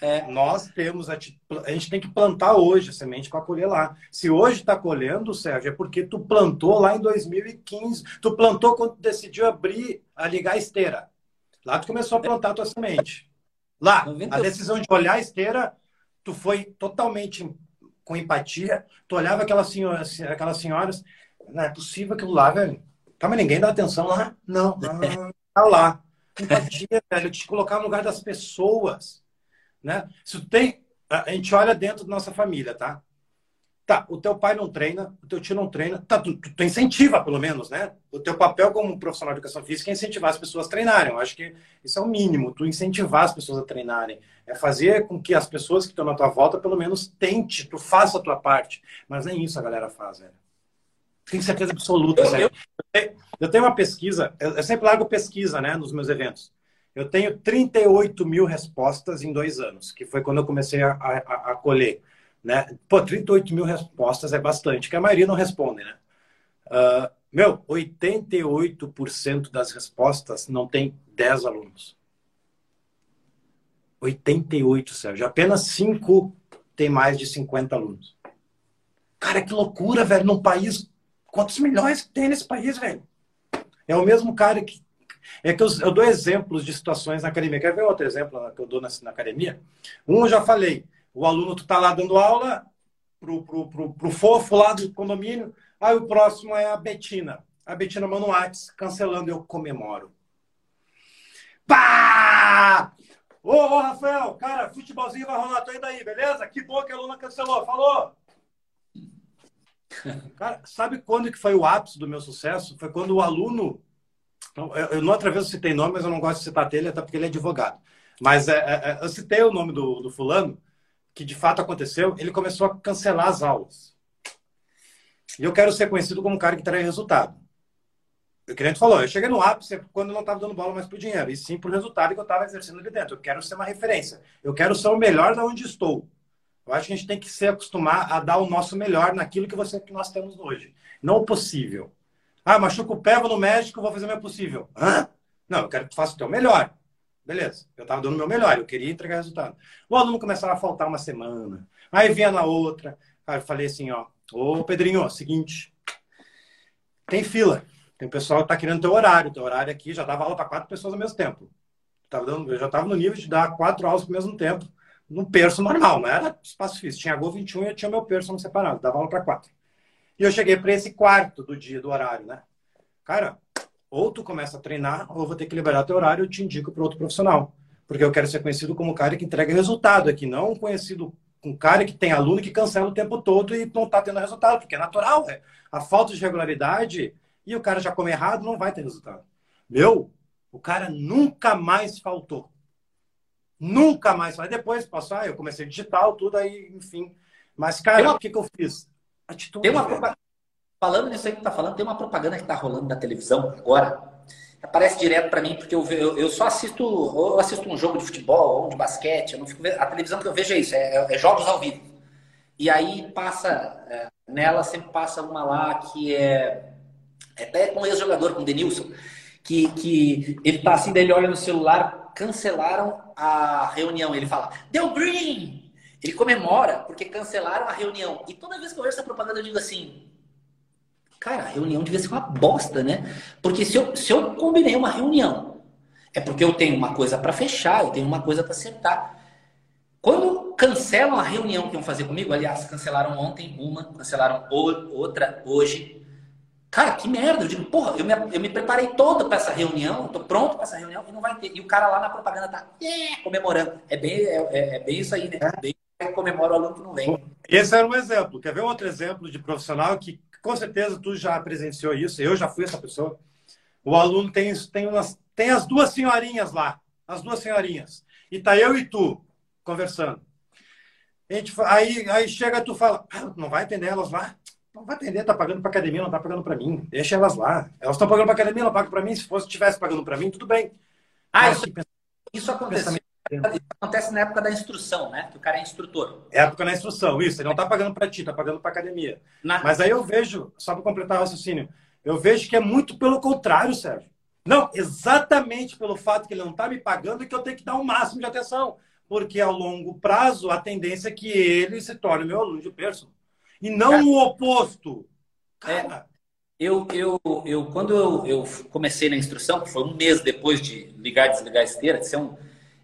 É. Nós temos a, a gente tem que plantar hoje a semente para colher lá. Se hoje está colhendo, Sérgio, é porque tu plantou lá em 2015. Tu plantou quando tu decidiu abrir, a ligar a esteira. Lá tu começou a plantar a tua semente. Lá, 90... a decisão de olhar a esteira, tu foi totalmente com empatia. Tu olhava aquelas senhoras, aquelas senhoras, não é possível aquilo lá, velho. Tá, mas ninguém dá atenção lá? Não, tá lá. Empatia, velho, te colocar no lugar das pessoas, né? Se tu tem, a gente olha dentro da nossa família, tá? Tá, o teu pai não treina, o teu tio não treina, tá, tu, tu, tu, incentiva, pelo menos, né? O teu papel como profissional de educação física é incentivar as pessoas a treinarem. Eu acho que isso é o mínimo, tu incentivar as pessoas a treinarem. É fazer com que as pessoas que estão na tua volta, pelo menos, tente, tu faça a tua parte. Mas nem isso a galera faz, velho. Tenho certeza absoluta, eu, eu, eu, tenho uma pesquisa, eu, eu sempre largo pesquisa, né, nos meus eventos. Eu tenho 38 mil respostas em dois anos, que foi quando eu comecei a, a, a colher. Né? Pô, 38 mil respostas é bastante, que a maioria não responde, né? Uh, meu, 88% das respostas não tem 10 alunos. 88, Sérgio. Apenas 5 tem mais de 50 alunos. Cara, que loucura, velho. Num país. Quantos milhões tem nesse país, velho? É o mesmo cara que. É que eu, eu dou exemplos de situações na academia. Quer ver outro exemplo que eu dou na, na academia? Um eu já falei. O aluno, tu tá lá dando aula pro, pro, pro, pro fofo lá do condomínio. Aí o próximo é a Betina. A Betina manda um WhatsApp cancelando, eu comemoro. Pá! Ô, ô, Rafael, cara, futebolzinho vai rolar, tô indo aí, beleza? Que bom que a aluna cancelou, falou! Cara, sabe quando que foi o ápice do meu sucesso? Foi quando o aluno. Eu, não outra vez eu citei nome, mas eu não gosto de citar ele, até porque ele é advogado. Mas é, é, é, eu citei o nome do, do fulano, que de fato aconteceu, ele começou a cancelar as aulas. E eu quero ser conhecido como um cara que traz resultado. O cliente falou, eu cheguei no ápice quando não estava dando bola mais para o dinheiro, e sim para o resultado que eu estava exercendo ali dentro. Eu quero ser uma referência. Eu quero ser o melhor da onde estou. Eu acho que a gente tem que se acostumar a dar o nosso melhor naquilo que, você, que nós temos hoje. Não o possível. Ah, machuca o pé, vou no médico, vou fazer o meu possível. Hã? Não, eu quero que tu faça o teu melhor. Beleza, eu estava dando o meu melhor, eu queria entregar resultado. O aluno começava a faltar uma semana, aí vinha na outra. Aí eu falei assim, ó, ô Pedrinho, ó, seguinte, tem fila. Tem pessoal que está querendo teu horário. Teu horário aqui já dava aula para quatro pessoas ao mesmo tempo. Tava dando, eu já estava no nível de dar quatro aulas ao mesmo tempo, no perso normal, não era espaço físico. Tinha Gol 21 e eu tinha meu perso separado, dava aula para quatro. E eu cheguei para esse quarto do dia, do horário, né? Cara, ou tu começa a treinar, ou vou ter que liberar teu horário e eu te indico para outro profissional. Porque eu quero ser conhecido como um cara que entrega resultado aqui, não conhecido um cara que tem aluno que cancela o tempo todo e não está tendo resultado, porque é natural, é. A falta de regularidade e o cara já come errado, não vai ter resultado. Meu, o cara nunca mais faltou. Nunca mais. Aí depois passou, ah, eu comecei digital, tudo aí, enfim. Mas, cara, uma... o que, que eu fiz? Atitude. Tem uma Falando nisso aí que tá falando, tem uma propaganda que tá rolando na televisão agora. Aparece direto para mim, porque eu, eu, eu, só assisto, eu assisto um jogo de futebol ou de basquete. Eu não fico, a televisão que eu vejo é isso, é, é, é jogos ao vivo. E aí passa, é, nela sempre passa uma lá que é até com um ex-jogador, com o Denilson, que, que ele tá assim, daí ele olha no celular, cancelaram a reunião. Ele fala, deu green! Ele comemora porque cancelaram a reunião. E toda vez que eu vejo essa propaganda, eu digo assim, cara, a reunião devia ser uma bosta, né? Porque se eu, se eu combinei uma reunião, é porque eu tenho uma coisa para fechar, eu tenho uma coisa para acertar. Quando cancelam a reunião que iam fazer comigo, aliás, cancelaram ontem uma, cancelaram outra hoje, Cara, que merda. Eu digo, porra, eu me, eu me preparei todo para essa reunião, tô pronto para essa reunião e não vai ter. E o cara lá na propaganda tá yeah, comemorando. É bem, é, é, é bem isso aí, né? É. Bem comemora o aluno que não vem. Esse era um exemplo. Quer ver um outro exemplo de profissional que com certeza tu já presenciou isso, eu já fui essa pessoa. O aluno tem, tem, umas, tem as duas senhorinhas lá, as duas senhorinhas. E tá eu e tu conversando. Gente, aí, aí chega tu fala, ah, não vai atender elas lá? Não vai atender, tá pagando para academia, não tá pagando para mim. Deixa elas lá. Elas estão pagando para academia, não pagam para mim. Se fosse tivesse pagando para mim, tudo bem. Ah, isso, isso acontece. Isso acontece na época da instrução, né? Que o cara é instrutor. É época da instrução, isso. Ele não tá pagando para ti, tá pagando para academia. Na... Mas aí eu vejo, só para completar o raciocínio, eu vejo que é muito pelo contrário, Sérgio. Não, exatamente pelo fato que ele não tá me pagando que eu tenho que dar o um máximo de atenção. Porque ao longo prazo, a tendência é que ele se torne meu aluno de personal e não cara, o oposto. Cara. É, eu, eu, eu, quando eu, eu, comecei na instrução, que foi um mês depois de ligar e desligar a esteira, de ser um.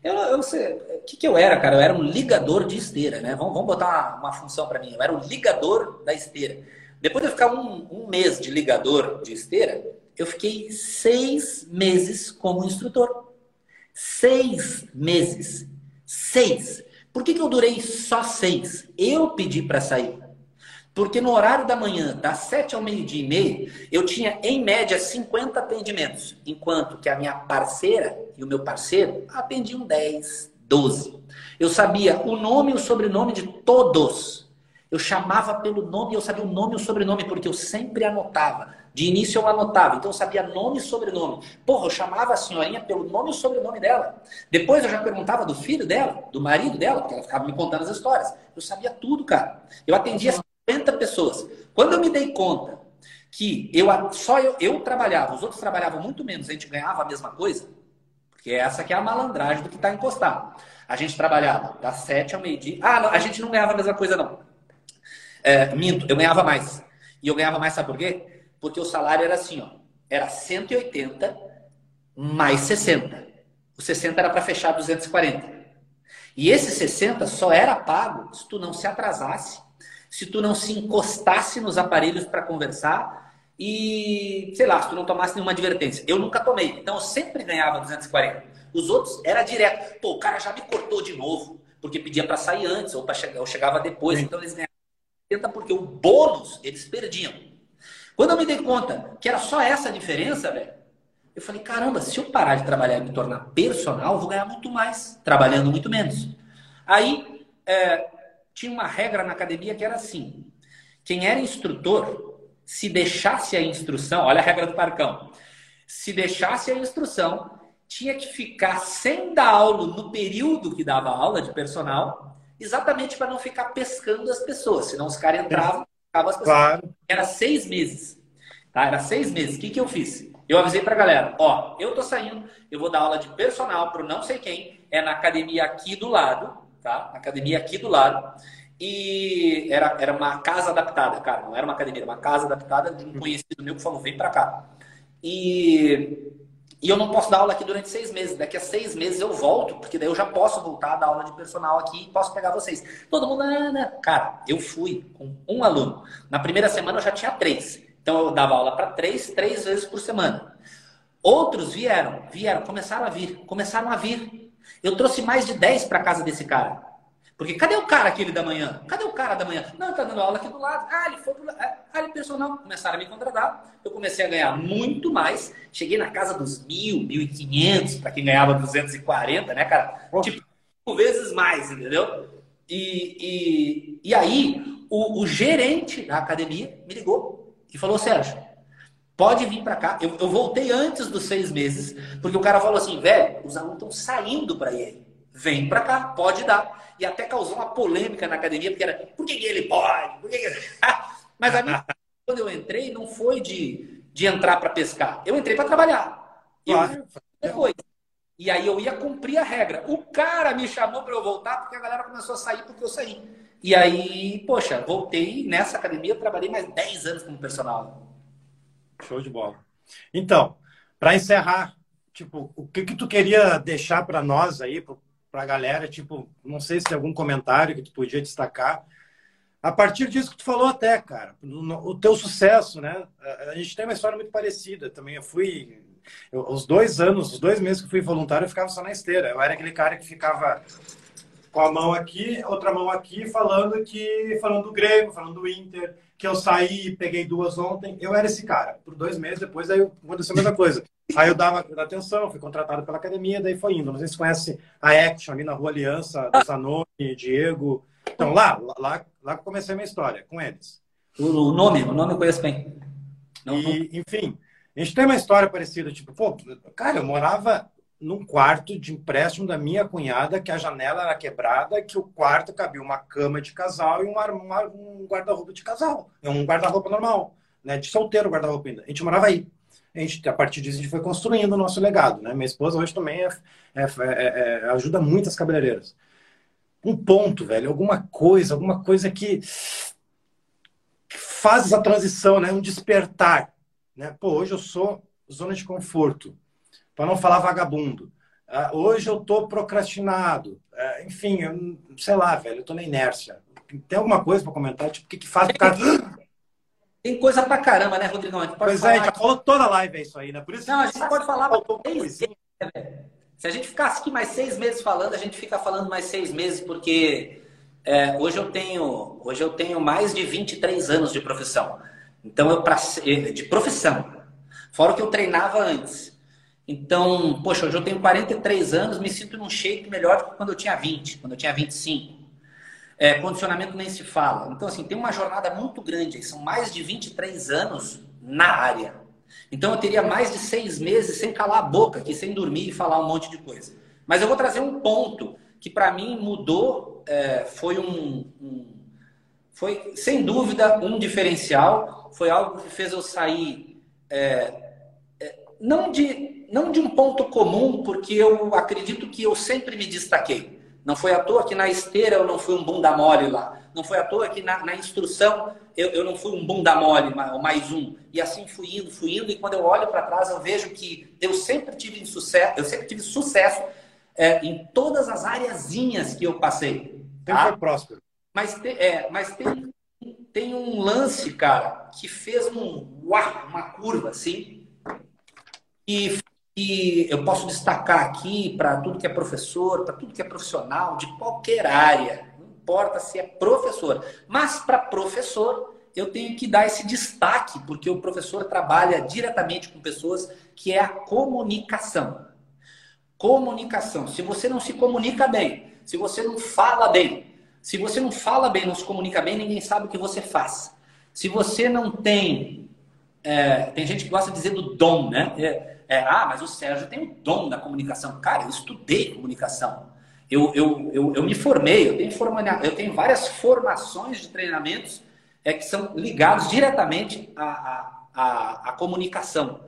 Eu, eu sei, o que, que eu era, cara? Eu era um ligador de esteira, né? Vamos, vamos botar uma, uma função para mim. Eu era um ligador da esteira. Depois de eu ficar um, um mês de ligador de esteira, eu fiquei seis meses como instrutor. Seis meses. Seis. Por que, que eu durei só seis? Eu pedi para sair. Porque no horário da manhã, das 7 ao meio-dia e meio, eu tinha em média 50 atendimentos, enquanto que a minha parceira e o meu parceiro atendiam 10, 12. Eu sabia o nome e o sobrenome de todos. Eu chamava pelo nome, eu sabia o nome e o sobrenome, porque eu sempre anotava. De início eu anotava, então eu sabia nome e sobrenome. Porra, eu chamava a senhorinha pelo nome e sobrenome dela. Depois eu já perguntava do filho dela, do marido dela, porque ela ficava me contando as histórias. Eu sabia tudo, cara. Eu atendia 50 pessoas. Quando eu me dei conta que eu só eu, eu trabalhava, os outros trabalhavam muito menos, a gente ganhava a mesma coisa, porque essa que é a malandragem do que está encostado. A gente trabalhava das sete ao meio-dia. Ah, não, a gente não ganhava a mesma coisa, não. É, minto, eu ganhava mais. E eu ganhava mais, sabe por quê? Porque o salário era assim, ó. Era 180 mais 60. O 60 era para fechar 240. E esse 60 só era pago se tu não se atrasasse, se tu não se encostasse nos aparelhos para conversar e, sei lá, se tu não tomasse nenhuma advertência. Eu nunca tomei, então eu sempre ganhava 240. Os outros era direto. Pô, o cara já me cortou de novo, porque pedia para sair antes ou para chegar, eu chegava depois, Sim. então eles ganhavam 80 porque o bônus eles perdiam. Quando eu me dei conta que era só essa diferença, velho, eu falei, caramba, se eu parar de trabalhar e me tornar personal, eu vou ganhar muito mais, trabalhando muito menos. Aí, é, tinha uma regra na academia que era assim: quem era instrutor, se deixasse a instrução, olha a regra do parcão, se deixasse a instrução, tinha que ficar sem dar aula no período que dava aula de personal, exatamente para não ficar pescando as pessoas, senão os caras entravam as pessoas. Claro. Era seis meses. Tá? Era seis meses. O que, que eu fiz? Eu avisei pra galera, ó, eu tô saindo, eu vou dar aula de personal pro não sei quem, é na academia aqui do lado, tá? Academia aqui do lado. E era, era uma casa adaptada, cara, não era uma academia, era uma casa adaptada de um conhecido meu que falou, vem pra cá. E e eu não posso dar aula aqui durante seis meses. Daqui a seis meses eu volto, porque daí eu já posso voltar a dar aula de personal aqui e posso pegar vocês. Todo mundo, ah, né? cara, eu fui com um aluno. Na primeira semana eu já tinha três. Então eu dava aula para três, três vezes por semana. Outros vieram, vieram, começaram a vir, começaram a vir. Eu trouxe mais de dez para casa desse cara. Porque cadê o cara aquele da manhã? Cadê o cara da manhã? Não, tá dando aula aqui do lado. Ah, ele foi pro lado. Ah, ele personal. Começaram a me contratar. Eu comecei a ganhar muito mais. Cheguei na casa dos mil, mil e quinhentos, para quem ganhava 240, né, cara? Oh. Tipo, vezes mais, entendeu? E, e, e aí, o, o gerente da academia me ligou e falou, Sérgio, pode vir para cá. Eu, eu voltei antes dos seis meses, porque o cara falou assim, velho, os alunos estão saindo para ir Vem para cá, pode dar e até causou uma polêmica na academia, porque era, por que, que ele pode? Por que que... Mas a minha, quando eu entrei, não foi de, de entrar para pescar. Eu entrei para trabalhar. Claro. depois. E aí eu ia cumprir a regra. O cara me chamou para eu voltar porque a galera começou a sair porque eu saí. E aí, poxa, voltei nessa academia, trabalhei mais 10 anos como personal. Show de bola. Então, para encerrar, tipo, o que que tu queria deixar para nós aí, para a galera, tipo, não sei se tem algum comentário que tu podia destacar. A partir disso que tu falou até, cara, o teu sucesso, né? A gente tem uma história muito parecida também. Eu fui, eu, os dois anos, os dois meses que fui voluntário, eu ficava só na esteira. Eu era aquele cara que ficava com a mão aqui, outra mão aqui, falando que, falando do Grêmio, falando do Inter, que eu saí e peguei duas ontem. Eu era esse cara. Por dois meses depois, aí aconteceu a mesma coisa. Aí eu dava atenção, fui contratado pela academia, daí foi indo. Não sei se conhece a Action ali na Rua Aliança, do Zanoni, Diego. Então, lá, lá, lá comecei a minha história, com eles. O nome, o nome eu conheço bem. e, enfim, a gente tem uma história parecida, tipo, pô, cara, eu morava num quarto de empréstimo da minha cunhada, que a janela era quebrada, que o quarto cabia uma cama de casal e um, um guarda-roupa de casal. É um guarda-roupa normal, né? De solteiro guarda-roupa ainda. A gente morava aí a, gente, a partir disso a gente foi construindo o nosso legado. Né? Minha esposa hoje também é, é, é, é ajuda muito as cabeleireiras. Um ponto, velho, alguma coisa, alguma coisa que, que faz essa transição, né? um despertar. Né? Pô, hoje eu sou zona de conforto, para não falar vagabundo. Uh, hoje eu tô procrastinado. Uh, enfim, eu, sei lá, velho, eu tô na inércia. Tem alguma coisa para comentar? Tipo, o que, que faz o cara tem coisa pra caramba, né, Rodrigão? A pode pois é, a gente já falou toda a live é isso aí, né? Por isso Não, a gente pode falar seis meses, né, Se a gente ficasse aqui mais seis meses falando, a gente fica falando mais seis meses, porque é, hoje, eu tenho, hoje eu tenho mais de 23 anos de profissão. Então, eu pra, de profissão. Fora o que eu treinava antes. Então, poxa, hoje eu tenho 43 anos, me sinto num shape melhor do que quando eu tinha 20, quando eu tinha 25. É, condicionamento nem se fala. Então, assim, tem uma jornada muito grande. São mais de 23 anos na área. Então eu teria mais de seis meses sem calar a boca, aqui, sem dormir e falar um monte de coisa. Mas eu vou trazer um ponto que para mim mudou, é, foi um, um, foi sem dúvida um diferencial, foi algo que fez eu sair é, não de não de um ponto comum, porque eu acredito que eu sempre me destaquei. Não foi à toa que na esteira eu não fui um bunda mole lá. Não foi à toa que na, na instrução eu, eu não fui um bunda mole, mais um. E assim fui indo, fui indo. E quando eu olho para trás, eu vejo que eu sempre tive sucesso, eu sempre tive sucesso é, em todas as areazinhas que eu passei. Tá? foi próspero. Mas, te, é, mas tem, tem um lance, cara, que fez um, uau, uma curva assim. E, e eu posso destacar aqui para tudo que é professor, para tudo que é profissional, de qualquer área importa se é professor. Mas para professor, eu tenho que dar esse destaque, porque o professor trabalha diretamente com pessoas, que é a comunicação. Comunicação. Se você não se comunica bem, se você não fala bem, se você não fala bem, não se comunica bem, ninguém sabe o que você faz. Se você não tem. É, tem gente que gosta de dizer do dom, né? É, é, ah, mas o Sérgio tem o dom da comunicação. Cara, eu estudei comunicação. Eu, eu, eu, eu me formei, eu tenho, forma, eu tenho várias formações de treinamentos é, que são ligados diretamente à, à, à, comunicação.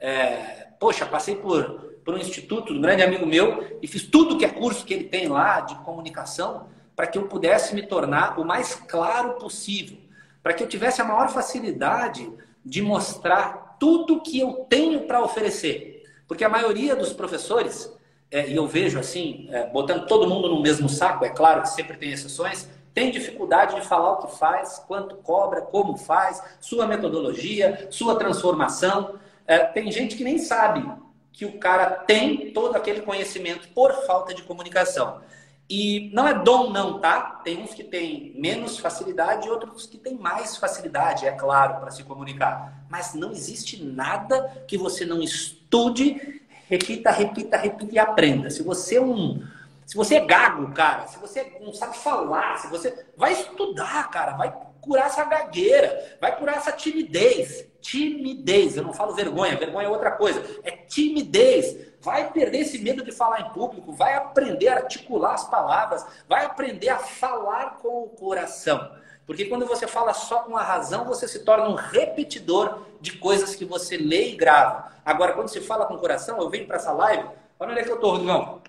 É, poxa, passei por, por um instituto, um grande amigo meu, e fiz tudo que é curso que ele tem lá de comunicação para que eu pudesse me tornar o mais claro possível, para que eu tivesse a maior facilidade de mostrar tudo que eu tenho para oferecer. Porque a maioria dos professores é, e eu vejo assim, é, botando todo mundo no mesmo saco, é claro que sempre tem exceções, tem dificuldade de falar o que faz, quanto cobra, como faz, sua metodologia, sua transformação. É, tem gente que nem sabe que o cara tem todo aquele conhecimento por falta de comunicação. E não é dom, não, tá? Tem uns que têm menos facilidade e outros que têm mais facilidade, é claro, para se comunicar. Mas não existe nada que você não estude repita, repita, repita e aprenda. Se você é um. Se você é gago, cara, se você não sabe falar, se você. Vai estudar, cara, vai curar essa gagueira, vai curar essa timidez. Timidez, eu não falo vergonha, vergonha é outra coisa. É timidez. Vai perder esse medo de falar em público, vai aprender a articular as palavras, vai aprender a falar com o coração. Porque quando você fala só com a razão, você se torna um repetidor de coisas que você lê e grava. Agora, quando você fala com o coração, eu venho para essa live, olha onde é que eu tô, Rodrigão.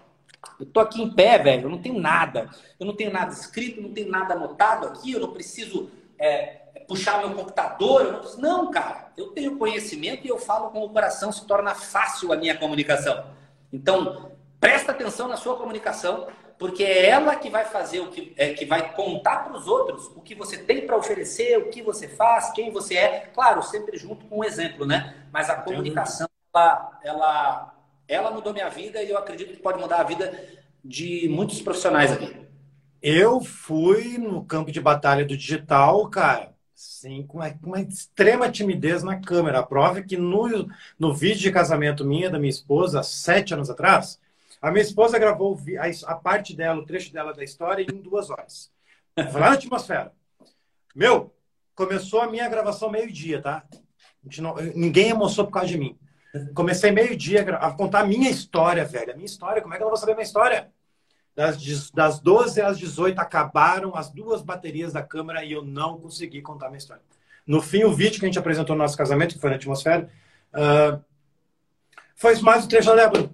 Eu tô aqui em pé, velho, eu não tenho nada. Eu não tenho nada escrito, não tenho nada anotado aqui, eu não preciso é, puxar meu computador. Eu não, preciso... não, cara, eu tenho conhecimento e eu falo com o coração, se torna fácil a minha comunicação. Então, presta atenção na sua comunicação, porque é ela que vai fazer o que, é, que vai contar para os outros o que você tem para oferecer, o que você faz, quem você é. Claro, sempre junto com o um exemplo, né? Mas a comunicação, ela, ela, ela mudou minha vida e eu acredito que pode mudar a vida de muitos profissionais aqui. Eu fui no campo de batalha do digital, cara, sim, com uma, uma extrema timidez na câmera. A prova é que no, no vídeo de casamento minha da minha esposa, sete anos atrás, a minha esposa gravou a, parte dela, o trecho dela da história, em duas horas. Foi lá na atmosfera. Meu, começou a minha gravação meio-dia, tá? Não, ninguém almoçou por causa de mim. Comecei meio-dia a contar a minha história, velho. A minha história, como é que eu vou saber a minha história? Das, das 12 às 18 acabaram as duas baterias da câmera e eu não consegui contar minha história. No fim, o vídeo que a gente apresentou no nosso casamento, que foi na atmosfera, uh, foi mais o trecho Débora.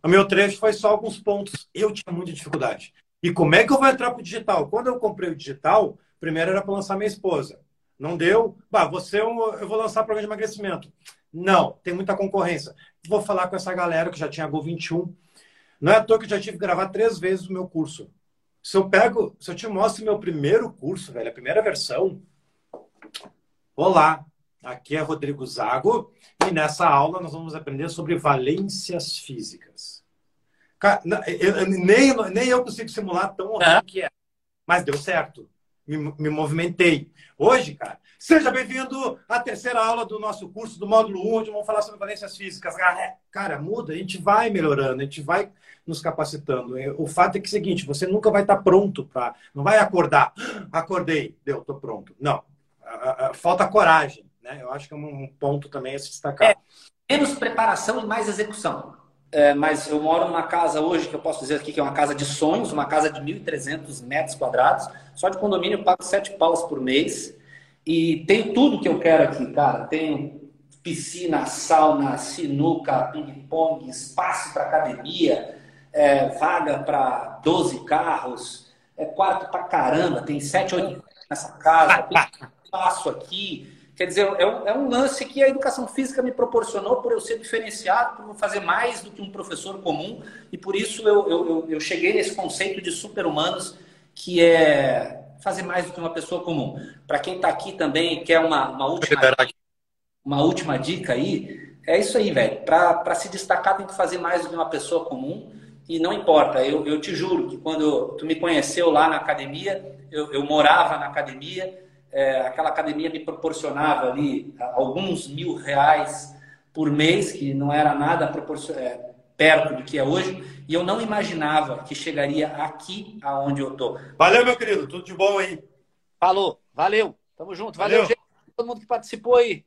O meu trecho foi só alguns pontos. Eu tinha muita dificuldade. E como é que eu vou entrar para o digital? Quando eu comprei o digital, primeiro era para lançar minha esposa. Não deu? Bah, você é eu vou lançar programa de emagrecimento. Não, tem muita concorrência. Vou falar com essa galera que já tinha Gol 21. Não é à toa que eu já tive que gravar três vezes o meu curso. Se eu pego, se eu te mostro meu primeiro curso, velho, a primeira versão. Olá, aqui é Rodrigo Zago e nessa aula nós vamos aprender sobre valências físicas. Cara, eu, eu, nem, nem eu consigo simular tão horrível é. que é. Mas deu certo. Me, me movimentei. Hoje, cara, seja bem-vindo à terceira aula do nosso curso do módulo 1, onde vamos falar sobre valências físicas. Cara, muda, a gente vai melhorando, a gente vai nos capacitando. É, o fato é que é o seguinte, você nunca vai estar pronto para... Não vai acordar. Acordei, deu, tô pronto. Não. Falta coragem né? Eu acho que é um ponto também a se destacar. É, menos preparação e mais execução. É, mas eu moro numa casa hoje que eu posso dizer aqui que é uma casa de sonhos, uma casa de 1.300 metros quadrados. Só de condomínio eu pago 7 paus por mês. E tenho tudo que eu quero aqui, cara. Tenho piscina, sauna, sinuca, ping-pong, espaço para academia, é, vaga para 12 carros, é quarto para caramba, tem 7, 8 nessa casa, tem espaço aqui. Quer dizer, é um, é um, lance que a educação física me proporcionou por eu ser diferenciado, por fazer mais do que um professor comum, e por isso eu, eu, eu cheguei nesse conceito de super-humanos, que é fazer mais do que uma pessoa comum. Para quem está aqui também quer uma, uma última uma última dica aí, é isso aí, velho. Para se destacar tem que fazer mais do que uma pessoa comum. E não importa, eu, eu te juro que quando tu me conheceu lá na academia, eu, eu morava na academia, é, aquela academia me proporcionava ali alguns mil reais por mês, que não era nada é, perto do que é hoje, e eu não imaginava que chegaria aqui aonde eu tô. Valeu, meu querido, tudo de bom aí. Falou, valeu, tamo junto, valeu, valeu. Gente, todo mundo que participou aí.